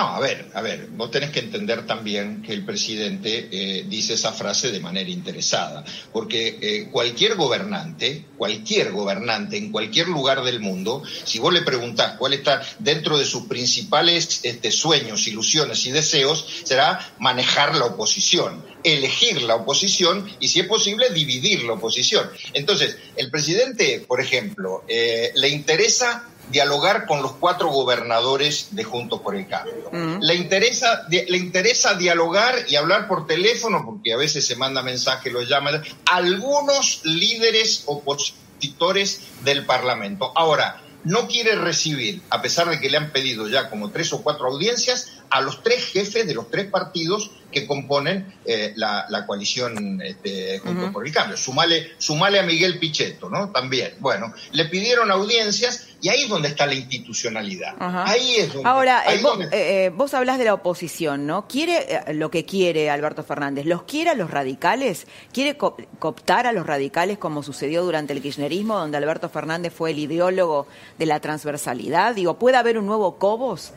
No, a ver, a ver, vos tenés que entender también que el presidente eh, dice esa frase de manera interesada, porque eh, cualquier gobernante, cualquier gobernante en cualquier lugar del mundo, si vos le preguntás cuál está dentro de sus principales este, sueños, ilusiones y deseos, será manejar la oposición, elegir la oposición y, si es posible, dividir la oposición. Entonces, el presidente, por ejemplo, eh, le interesa dialogar con los cuatro gobernadores de Juntos por el Cambio. Mm. Le, interesa, le interesa dialogar y hablar por teléfono, porque a veces se manda mensaje, lo llaman, algunos líderes opositores del Parlamento. Ahora, no quiere recibir, a pesar de que le han pedido ya como tres o cuatro audiencias, a los tres jefes de los tres partidos que componen eh, la, coalición este, Juntos por el Cambio. Sumale, sumale a Miguel Pichetto, ¿no? También. Bueno, le pidieron audiencias y ahí es donde está la institucionalidad. Ahí es donde. Ahora, eh, eh, vos, hablás de la oposición, ¿no? ¿Quiere lo que quiere Alberto Fernández? ¿Los quiere a los radicales? ¿Quiere cooptar a los radicales como sucedió durante el kirchnerismo, donde Alberto Fernández fue el ideólogo de la transversalidad? Digo, ¿puede haber un nuevo Cobos?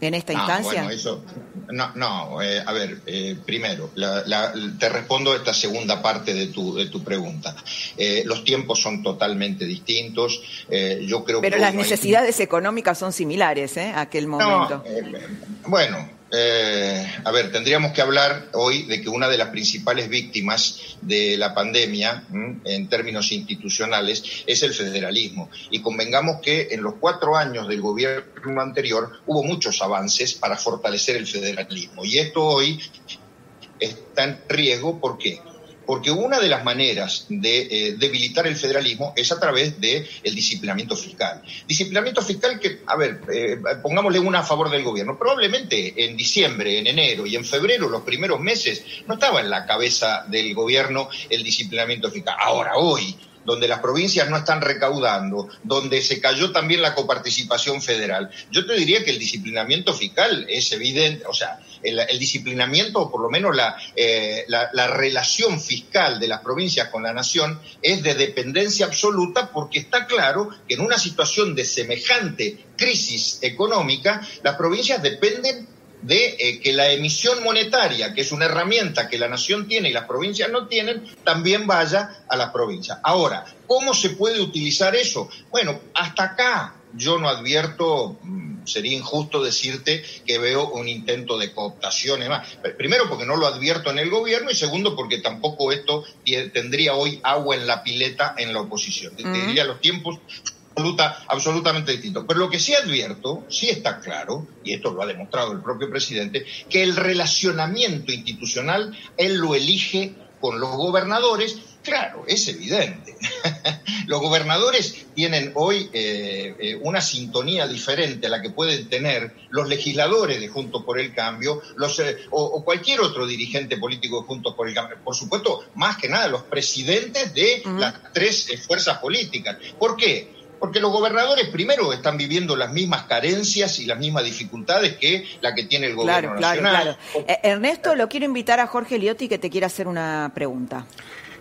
En esta ah, instancia? Bueno, eso, no, no eh, a ver, eh, primero, te respondo esta segunda parte de tu, de tu pregunta. Eh, los tiempos son totalmente distintos. yo creo Pero las necesidades económicas son similares, ¿eh? Aquel momento. bueno, eh, a ver, tendríamos que hablar hoy de que una de las principales víctimas de la pandemia, en términos institucionales, es el federalismo. Y convengamos que en los cuatro años del gobierno anterior hubo muchos avances para fortalecer el federalismo. Y esto hoy está en riesgo, ¿por qué? Porque una de las maneras de eh, debilitar el federalismo es a través del el disciplinamiento fiscal. Disciplinamiento fiscal que, a ver, eh, pongámosle una a favor del gobierno. Probablemente en diciembre, en enero y en febrero, los primeros meses, no estaba en la cabeza del gobierno el disciplinamiento fiscal. Ahora, hoy, donde las provincias no están recaudando, donde se cayó también la coparticipación federal, yo te diría que el disciplinamiento fiscal es evidente, o sea, el, disciplinamiento o por lo menos la, eh, la, la relación fiscal de las provincias con la nación es de dependencia absoluta porque está claro que en una situación de semejante crisis económica, las provincias dependen de eh, que la emisión monetaria, que es una herramienta que la nación tiene y las provincias no tienen, también vaya a las provincias. Ahora, ¿cómo se puede utilizar eso? Bueno, hasta acá yo no advierto, mm, sería injusto decirte que veo un intento de cooptación. Más. Primero porque no lo advierto en el gobierno y segundo porque tampoco esto tendría hoy agua en la pileta en la oposición. Te diría los tiempos absolutamente distinto. Pero lo que sí advierto, sí está claro, y esto lo ha demostrado el propio presidente, que el relacionamiento institucional él lo elige con los gobernadores, claro, es evidente. los gobernadores tienen hoy eh, eh, una sintonía diferente a la que pueden tener los legisladores de Juntos por el Cambio los, eh, o, cualquier otro dirigente político de Juntos por el Cambio. Por supuesto, más que nada, los presidentes de las tres fuerzas políticas. ¿Por qué? Porque los gobernadores primero están viviendo las mismas carencias y las mismas dificultades que la que tiene el gobierno claro, nacional. Claro, claro. Ernesto, lo quiero invitar a Jorge Liotti que te quiera hacer una pregunta.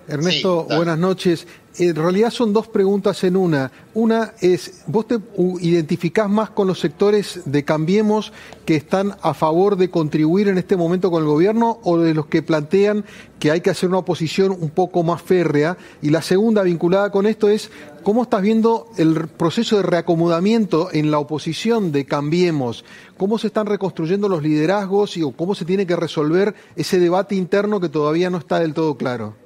Ernesto, buenas noches. En realidad son dos preguntas en una. Una es, ¿vos te identificás más con los sectores de Cambiemos que están a favor de contribuir en este momento con el gobierno o de los que plantean que hay que hacer una oposición un poco más férrea? Y la segunda, vinculada con esto, es, ¿cómo estás viendo el proceso de reacomodamiento en la oposición de Cambiemos? ¿Cómo se están reconstruyendo los liderazgos y cómo se tiene que resolver ese debate interno que todavía no está del todo claro?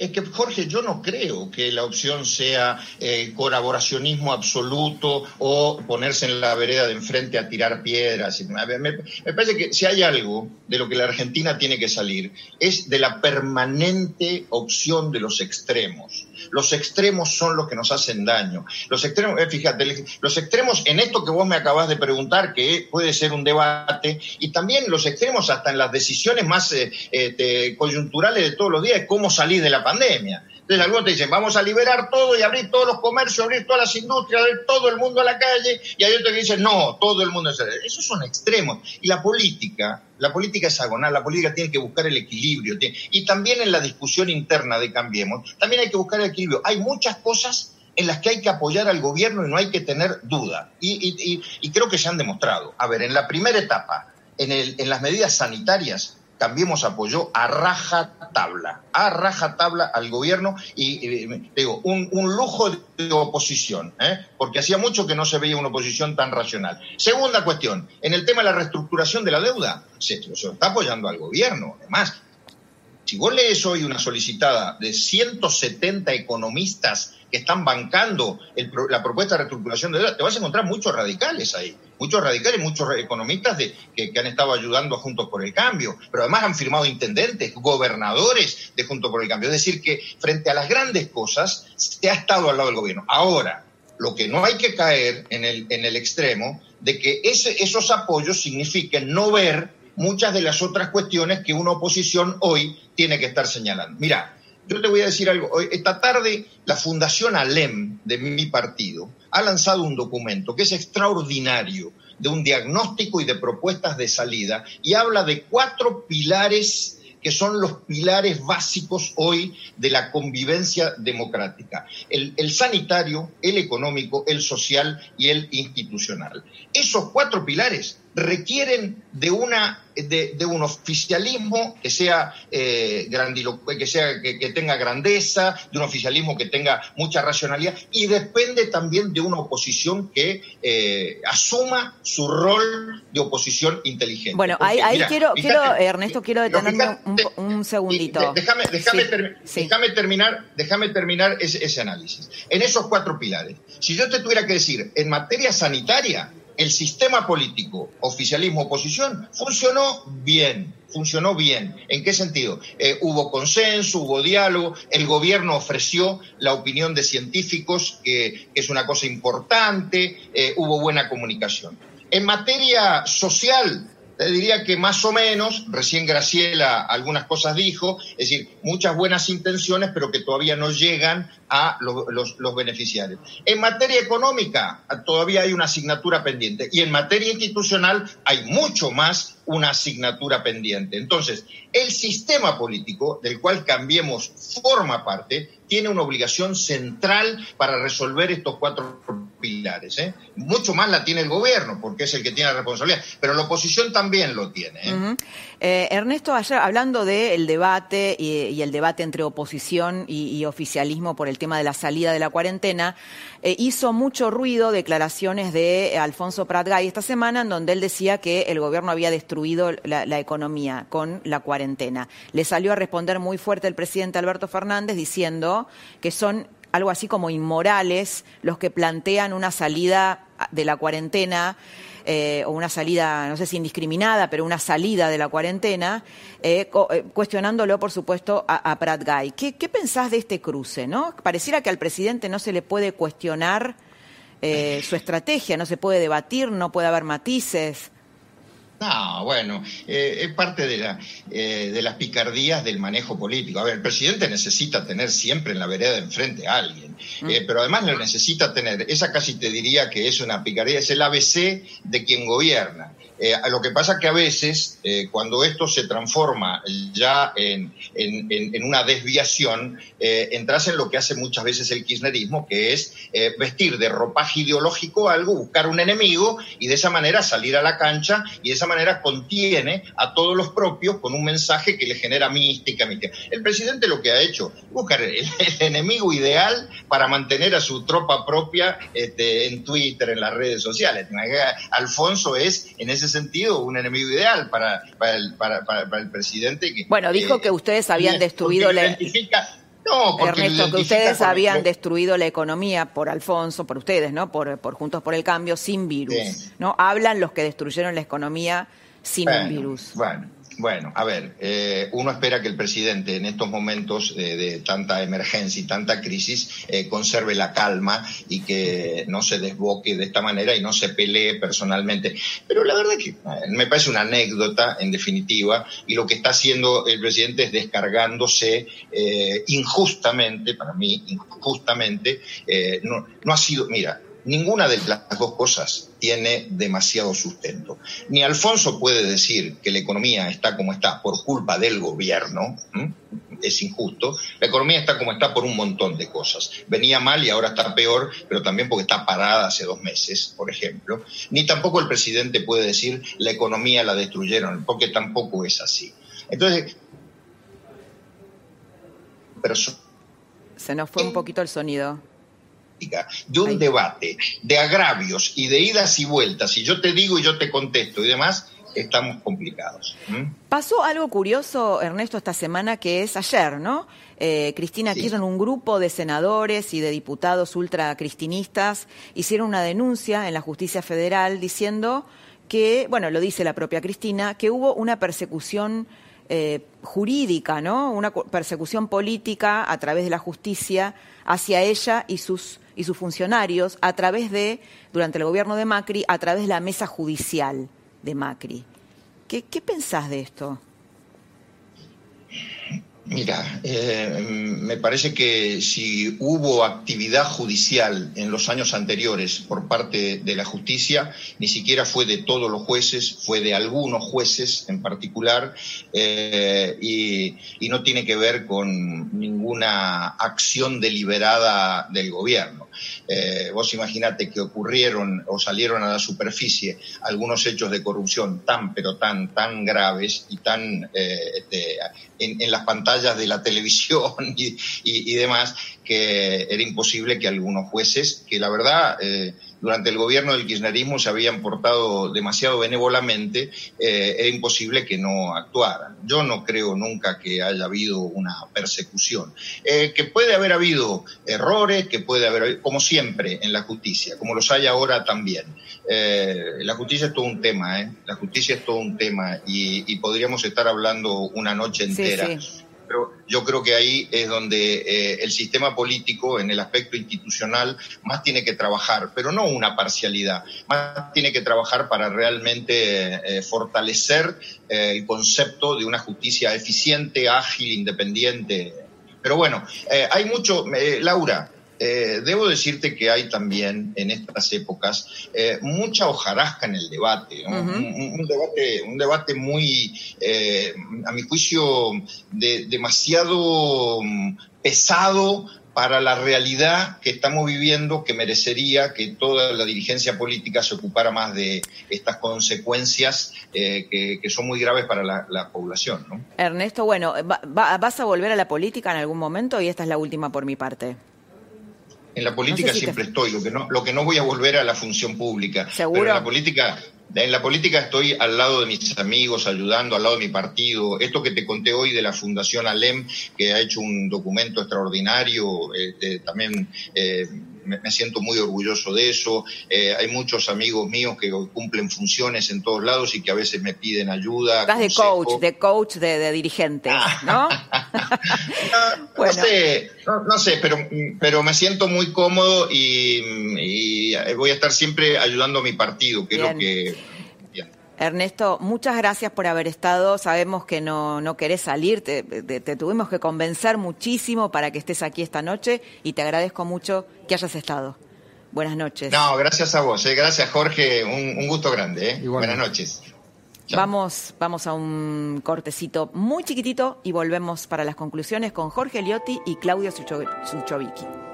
Es que, Jorge, yo no creo que la opción sea eh, colaboracionismo absoluto o ponerse en la vereda de enfrente a tirar piedras. Me, parece que si hay algo de lo que la Argentina tiene que salir, es de la permanente opción de los extremos. Los extremos son los que nos hacen daño. Los extremos, eh, fíjate, los extremos en esto que vos me acabas de preguntar, que puede ser un debate, y también los extremos hasta en las decisiones más eh, coyunturales de todos los días, cómo salir de la pandemia. Entonces algunos te dicen, vamos a liberar todo y abrir todos los comercios, abrir todas las industrias, abrir todo el mundo a la calle, y hay otros que dicen, no, todo el mundo es... Esos son extremos. Y la política, la política es agonal, la política tiene que buscar el equilibrio. Y también en la discusión interna de Cambiemos, también hay que buscar el equilibrio. Hay muchas cosas en las que hay que apoyar al gobierno y no hay que tener duda. Y, creo que se han demostrado. A ver, en la primera etapa, en, el, en las medidas sanitarias, Cambiemos apoyó a raja tabla, a raja tabla al gobierno y, digo, un, lujo de oposición, ¿eh? porque hacía mucho que no se veía una oposición tan racional. Segunda cuestión, en el tema de la reestructuración de la deuda, se, se está apoyando al gobierno, además. Si vos lees hoy una solicitada de 170 economistas que están bancando la propuesta de reestructuración de deuda, te vas a encontrar muchos radicales ahí, muchos radicales, muchos economistas de, que, han estado ayudando a Juntos por el Cambio, pero además han firmado intendentes, gobernadores de Juntos por el Cambio. Es decir, que frente a las grandes cosas se ha estado al lado del gobierno. Ahora, lo que no hay que caer en el, en el extremo de que ese, esos apoyos signifiquen no ver muchas de las otras cuestiones que una oposición hoy tiene que estar señalando. Mira, yo te voy a decir algo. Esta tarde la Fundación ALEM de mi partido ha lanzado un documento que es extraordinario de un diagnóstico y de propuestas de salida y habla de cuatro pilares que son los pilares básicos hoy de la convivencia democrática. El, el, sanitario, el económico, el social y el institucional. Esos cuatro pilares requieren de una de, un oficialismo que sea eh, que sea que, tenga grandeza, de un oficialismo que tenga mucha racionalidad y depende también de una oposición que eh, asuma su rol de oposición inteligente. Bueno, ahí, quiero, quiero Ernesto, quiero detenerme un, segundito. Déjame, déjame, terminar, déjame terminar ese, ese análisis. En esos cuatro pilares, si yo te tuviera que decir, en materia sanitaria, el sistema político, oficialismo, oposición, funcionó bien, funcionó bien. ¿En qué sentido? Eh, hubo consenso, hubo diálogo, el gobierno ofreció la opinión de científicos, que, es una cosa importante, eh, hubo buena comunicación. En materia social, te diría que más o menos, recién Graciela algunas cosas dijo, es decir, muchas buenas intenciones, pero que todavía no llegan a los, los, beneficiarios. En materia económica, todavía hay una asignatura pendiente. Y en materia institucional, hay mucho más una asignatura pendiente. Entonces, el sistema político del cual Cambiemos forma parte tiene una obligación central para resolver estos cuatro pilares. ¿eh? Mucho más la tiene el gobierno, porque es el que tiene la responsabilidad, pero la oposición también lo tiene. ¿eh? Eh, Ernesto, hablando del debate y, el debate entre oposición y, oficialismo por el tema de la salida de la cuarentena, hizo mucho ruido declaraciones de Alfonso Pratgay esta semana en donde él decía que el gobierno había destruido la economía con la cuarentena. Le salió a responder muy fuerte el presidente Alberto Fernández diciendo que son algo así como inmorales los que plantean una salida de la cuarentena. Eh, o una salida, no sé si indiscriminada, pero una salida de la cuarentena, eh, eh, cuestionándolo, por supuesto, a, Prat Guy. ¿Qué, ¿Qué, pensás de este cruce? ¿no? Pareciera que al presidente no se le puede cuestionar su estrategia, no se puede debatir, no puede haber matices. No, bueno, eh, es parte de, la, eh, de las picardías del manejo político. A ver, el presidente necesita tener siempre en la vereda de enfrente a alguien, mm. eh, pero además lo necesita tener, esa casi te diría que es una picardía, es el ABC de quien gobierna. Eh, lo que pasa que a veces, eh, cuando esto se transforma ya en, una desviación, eh, entras en lo que hace muchas veces el kirchnerismo, que es vestir de ropaje ideológico algo, buscar un enemigo y de esa manera salir a la cancha y de esa manera contiene a todos los propios con un mensaje que le genera mística. mística. El presidente lo que ha hecho, buscar el, enemigo ideal para mantener a su tropa propia este, en Twitter, en las redes sociales. Alfonso es, en ese sentido un enemigo ideal para, para, el, para, para, el presidente. Que, bueno, dijo que ustedes habían destruido la... No, Ernesto, que ustedes habían destruido la economía por Alfonso, por ustedes, ¿no? Por, por Juntos por el Cambio, sin virus, ¿no? Hablan los que destruyeron la economía sin un virus. Bueno. Bueno, a ver, eh, uno espera que el presidente en estos momentos de, tanta emergencia y tanta crisis eh, conserve la calma y que no se desboque de esta manera y no se pelee personalmente. Pero la verdad que eh, me parece una anécdota, en definitiva, y lo que está haciendo el presidente es descargándose injustamente, para mí, injustamente, no, no ha sido, mira, Ninguna de las dos cosas tiene demasiado sustento. Ni Alfonso puede decir que la economía está como está por culpa del gobierno, es injusto. La economía está como está por un montón de cosas. Venía mal y ahora está peor, pero también porque está parada hace dos meses, por ejemplo. Ni tampoco el presidente puede decir la economía la destruyeron, porque tampoco es así. Entonces, pero se nos fue un poquito el sonido de un debate, de agravios y de idas y vueltas, y yo te digo y yo te contesto y demás, estamos complicados. Pasó algo curioso, Ernesto, esta semana, que es ayer, ¿no? Eh, Cristina Kirchner, un grupo de senadores y de diputados ultracristinistas hicieron una denuncia en la justicia federal diciendo que, bueno, lo dice la propia Cristina, que hubo una persecución eh, jurídica, ¿no? Una persecución política a través de la justicia hacia ella y sus y sus funcionarios a través de, durante el gobierno de Macri, a través de la mesa judicial de Macri. ¿Qué, qué pensás de esto? Mira, eh, me parece que si hubo actividad judicial en los años anteriores por parte de la justicia, ni siquiera fue de todos los jueces, fue de algunos jueces en particular, eh, y, no tiene que ver con ninguna acción deliberada del gobierno. Eh, vos imaginate que ocurrieron o salieron a la superficie algunos hechos de corrupción tan, pero tan, tan graves y tan este, en, las pantallas de la televisión y, demás, que era imposible que algunos jueces, que la verdad eh, durante el gobierno del kirchnerismo se habían portado demasiado benévolamente, eh, era imposible que no actuaran. Yo no creo nunca que haya habido una persecución. Eh, que puede haber habido errores, que puede haber, como siempre en la justicia, como los hay ahora también. Eh, la justicia es todo un tema, ¿eh? La justicia es todo un tema y, podríamos estar hablando una noche entera. Yo creo que ahí es donde eh, el sistema político, en el aspecto institucional, más tiene que trabajar, pero no una parcialidad, más tiene que trabajar para realmente eh, fortalecer eh, el concepto de una justicia eficiente, ágil, independiente. Pero bueno, hay mucho, Laura, eh, debo decirte que hay también en estas épocas eh, mucha hojarasca en el debate, un, debate, un debate muy, eh, a mi juicio, demasiado mm, pesado para la realidad que estamos viviendo, que merecería que toda la dirigencia política se ocupara más de estas consecuencias que, son muy graves para la, población. Ernesto, bueno, ¿vas a volver a la política en algún momento? Y esta es la última por mi parte. En la política siempre estoy, lo que, no, lo que no voy a volver a la función pública. ¿Seguro? Pero en la política, en la política estoy al lado de mis amigos, ayudando, al lado de mi partido. Esto que te conté hoy de la Fundación ALEM, que ha hecho un documento extraordinario, este, también eh, me, siento muy orgulloso de eso. Eh, hay muchos amigos míos que cumplen funciones en todos lados y que a veces me piden ayuda. Estás de coach, de coach de, dirigente, ¿no? no, sé, no, sé, pero, pero me siento muy cómodo y, voy a estar siempre ayudando a mi partido, que es lo que Ernesto, muchas gracias por haber estado. Sabemos que no, no querés salir, te, tuvimos que convencer muchísimo para que estés aquí esta noche y te agradezco mucho que hayas estado. Buenas noches. No, gracias a vos. Eh. Gracias, Jorge. Un, gusto grande. Eh. Buenas noches. Vamos, vamos a un cortecito muy chiquitito y volvemos para las conclusiones con Jorge Liotti y Claudio Suchovicki.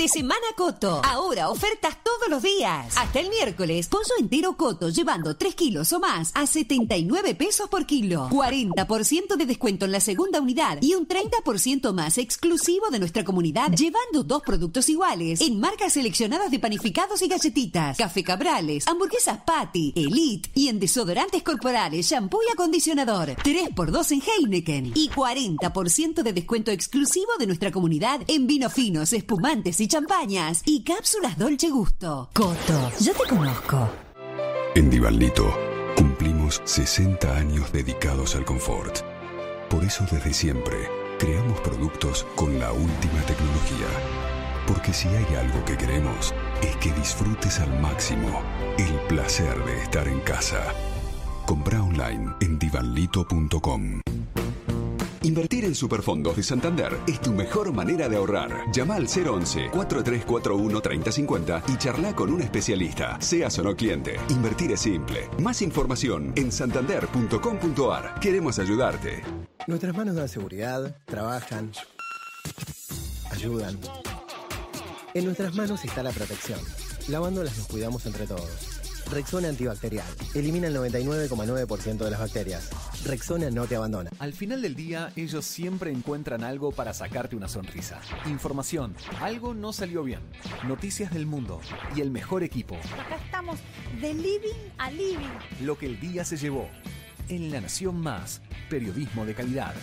De semana Coto. Ahora ofertas todos los días. Hasta el miércoles, pollo entero Coto llevando 3 kilos o más a 79 pesos por kilo. 40% de descuento en la segunda unidad y un 30% más exclusivo de nuestra comunidad llevando dos productos iguales en marcas seleccionadas de panificados y galletitas, café cabrales, hamburguesas patty, elite y en desodorantes corporales, shampoo y acondicionador. 3x2 en Heineken y 40% de descuento exclusivo de nuestra comunidad en vino finos, espumantes y champañas y cápsulas Dolce Gusto. Coto, yo te conozco. En Divalito cumplimos 60 años dedicados al confort. Por eso desde siempre creamos productos con la última tecnología. Porque si hay algo que queremos es que disfrutes al máximo el placer de estar en casa. Compra online en divanlito.com. Invertir en Superfondos de Santander es tu mejor manera de ahorrar. Llama al 011-4341-3050 y charla con un especialista, seas o no cliente. Invertir es simple. Más información en santander.com.ar. Queremos ayudarte. Nuestras manos dan seguridad, trabajan, ayudan. En nuestras manos está la protección. Lavándolas nos cuidamos entre todos. Rexona antibacterial. Elimina el 99,9% de las bacterias. Rexona no te abandona. Al final del día, ellos siempre encuentran algo para sacarte una sonrisa. Información. Algo no salió bien. Noticias del mundo. Y el mejor equipo. Acá estamos de living a living. Lo que el día se llevó. En La Nación Más. Periodismo de calidad.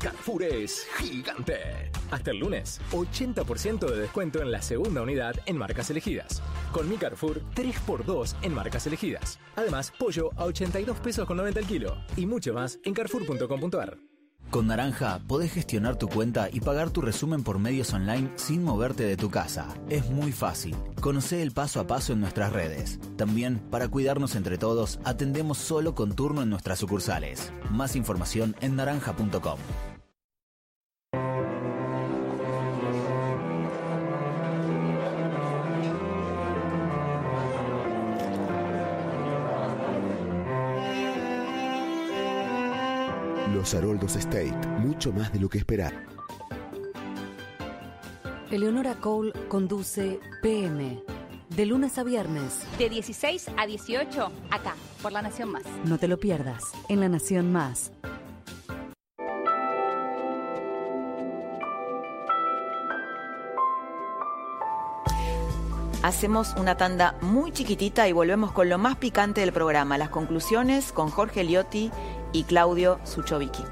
Carrefour es gigante. Hasta el lunes, 80% de descuento en la segunda unidad en marcas elegidas. Con mi Carrefour, 3x2 en marcas elegidas. Además, pollo a 82 pesos con 90 el kilo. Y mucho más en carrefour.com.ar. Con Naranja podés gestionar tu cuenta y pagar tu resumen por medios online sin moverte de tu casa. Es muy fácil. Conoce el paso a paso en nuestras redes. También, para cuidarnos entre todos, atendemos solo con turno en nuestras sucursales. Más información en naranja.com. Los Haroldos State, mucho más de lo que esperar. Eleonora Cole conduce PM, de lunes a viernes. De 16 a 18, acá, por La Nación Más. No te lo pierdas, en La Nación Más. Hacemos una tanda muy chiquitita y volvemos con lo más picante del programa, las conclusiones con Jorge Liotti y Claudio Suchovicki.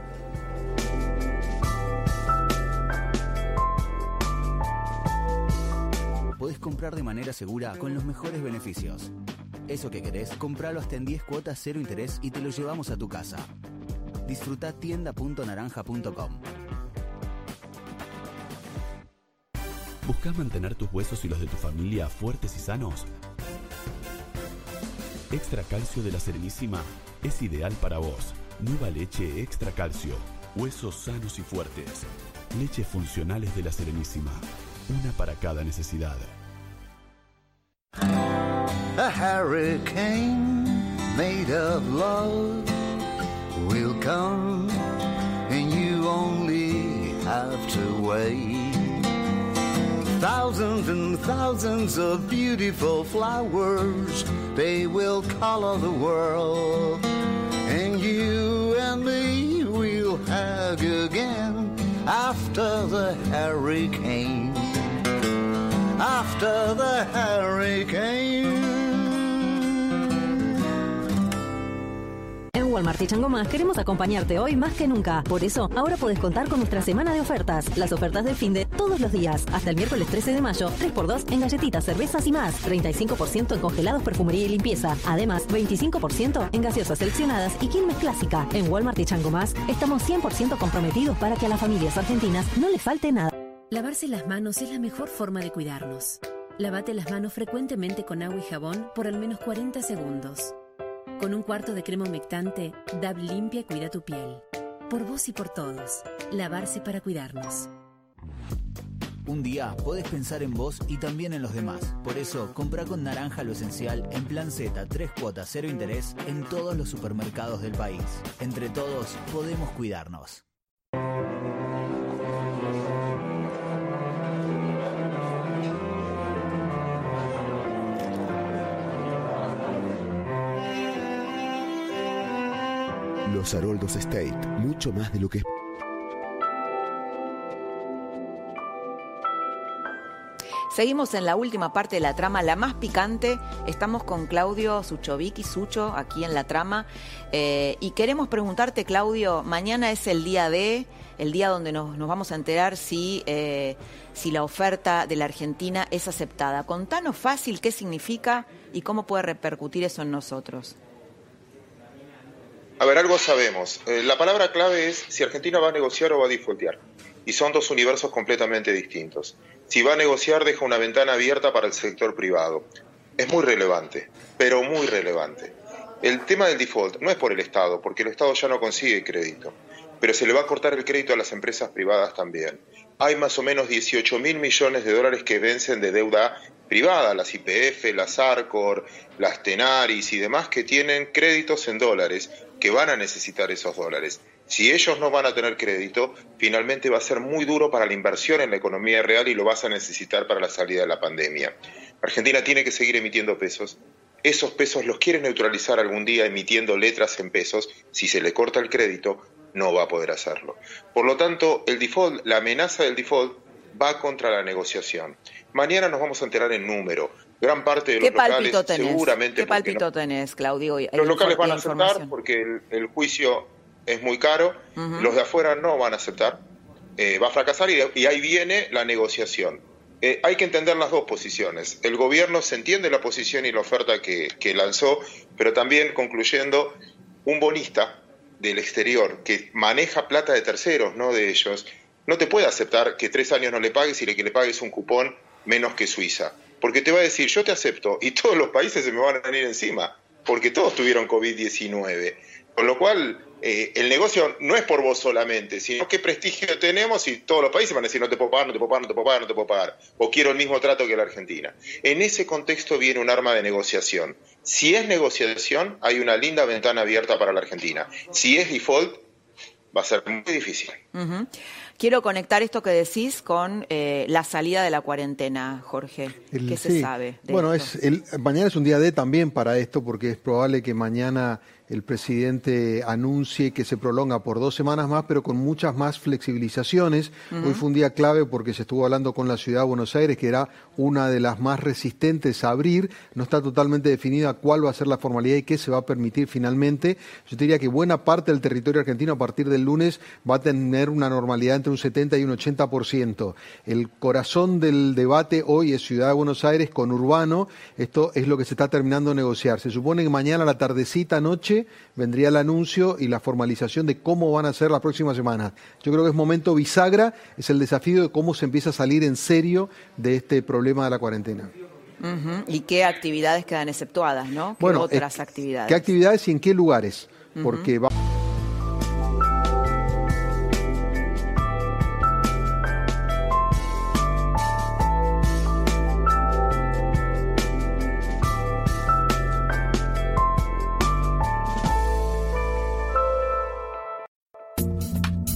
comprar de manera segura con los mejores beneficios. Eso que querés, compralo hasta en 10 cuotas cero interés y te lo llevamos a tu casa. Disfruta tienda.naranja.com. ¿Buscas mantener tus huesos y los de tu familia fuertes y sanos? Extra Calcio de la Serenísima es ideal para vos. Nueva leche Extra Calcio. Huesos sanos y fuertes. Leches funcionales de la Serenísima. Una para cada necesidad. A hurricane made of love will come, and you only have to wait. Thousands and thousands of beautiful flowers, they will color the world, hug again after the hurricane. After the hurricane. Walmart y Chango Más queremos acompañarte hoy más que nunca. Por eso, ahora podés contar con nuestra semana de ofertas. Las ofertas del fin de todos los días. Hasta el miércoles 13 de mayo, 3x2 en galletitas, cervezas y más. 35% en congelados, perfumería y limpieza. Además, 25% en gaseosas seleccionadas y Quilmes Clásica. En Walmart y Chango Más estamos 100% comprometidos para que a las familias argentinas no les falte nada. Lavarse las manos es la mejor forma de cuidarnos. Lavate las manos frecuentemente con agua y jabón por al menos 40 segundos. Con un cuarto de crema humectante, DAB limpia y cuida tu piel. Por vos y por todos. Lavarse para cuidarnos. Un día podés pensar en vos y también en los demás. Por eso, compra con Naranja lo esencial en Plan Z, 3 cuotas, cero interés en todos los supermercados del país. Entre todos, podemos cuidarnos. Los Haroldos State, mucho más de lo que. Seguimos en la última parte de la trama, la más picante. Estamos con Claudio Suchovic y Sucho aquí en la trama. Eh, y queremos preguntarte, Claudio, mañana es el día de, el día donde nos, nos vamos a enterar si, eh, si la oferta de la Argentina es aceptada. Contanos fácil qué significa y cómo puede repercutir eso en nosotros. A ver, algo sabemos. Eh, la palabra clave es si Argentina va a negociar o va a defaultear. Y son dos universos completamente distintos. Si va a negociar, deja una ventana abierta para el sector privado. Es muy relevante, pero muy relevante. El tema del default no es por el Estado, porque el Estado ya no consigue crédito, pero se le va a cortar el crédito a las empresas privadas también. Hay más o menos 18 mil millones de dólares que vencen de deuda privada, las IPF, las Arcor, las Tenaris y demás que tienen créditos en dólares, que van a necesitar esos dólares. Si ellos no van a tener crédito, finalmente va a ser muy duro para la inversión en la economía real y lo vas a necesitar para la salida de la pandemia. Argentina tiene que seguir emitiendo pesos. Esos pesos los quiere neutralizar algún día emitiendo letras en pesos. Si se le corta el crédito, no va a poder hacerlo. Por lo tanto, el default, la amenaza del default va contra la negociación. Mañana nos vamos a enterar en número. Gran parte de los ¿Qué palpito locales tenés? seguramente ¿Qué palpito no- tenés, Claudio? Los locales van a aceptar porque el, el juicio es muy caro, los de afuera no van a aceptar, eh, va a fracasar y, y ahí viene la negociación. Eh, hay que entender las dos posiciones. El gobierno se entiende la posición y la oferta que, que lanzó, pero también concluyendo, un bonista del exterior que maneja plata de terceros, no de ellos, no te puede aceptar que tres años no le pagues y que le pagues un cupón menos que Suiza. Porque te va a decir, yo te acepto, y todos los países se me van a venir encima, porque todos tuvieron COVID-19. Con lo cual, eh, el negocio no es por vos solamente, sino qué prestigio tenemos y todos los países van a decir, no te puedo pagar, no te puedo pagar, no te puedo pagar, no te puedo pagar, o quiero el mismo trato que la Argentina. En ese contexto viene un arma de negociación. Si es negociación, hay una linda ventana abierta para la Argentina. Si es default, va a ser muy difícil. Quiero conectar esto que decís con eh, la salida de la cuarentena, Jorge. El- ¿Qué se sabe? de Bueno, esto? es el, mañana es un día D también para esto, porque es probable que mañana el presidente anuncie que se prolonga por dos semanas más, pero con muchas más flexibilizaciones. Hoy fue un día clave porque se estuvo hablando con la ciudad de Buenos Aires, que era una de las más resistentes a abrir. No está totalmente definida cuál va a ser la formalidad y qué se va a permitir finalmente. Yo diría que buena parte del territorio argentino a partir del lunes va a tener una normalidad entre un 70 y un 80%. El corazón del debate hoy es Ciudad de Buenos Aires con Urbano. Esto es lo que se está terminando de negociar. Se supone que mañana a la tardecita, noche, vendría el anuncio y la formalización de cómo van a ser las próximas semanas. Yo creo que es momento bisagra, es el desafío de cómo se empieza a salir en serio de este problema de la cuarentena. ¿Y qué actividades quedan exceptuadas, no? ¿Qué bueno, otras actividades? ¿Qué actividades y en qué lugares? Porque va...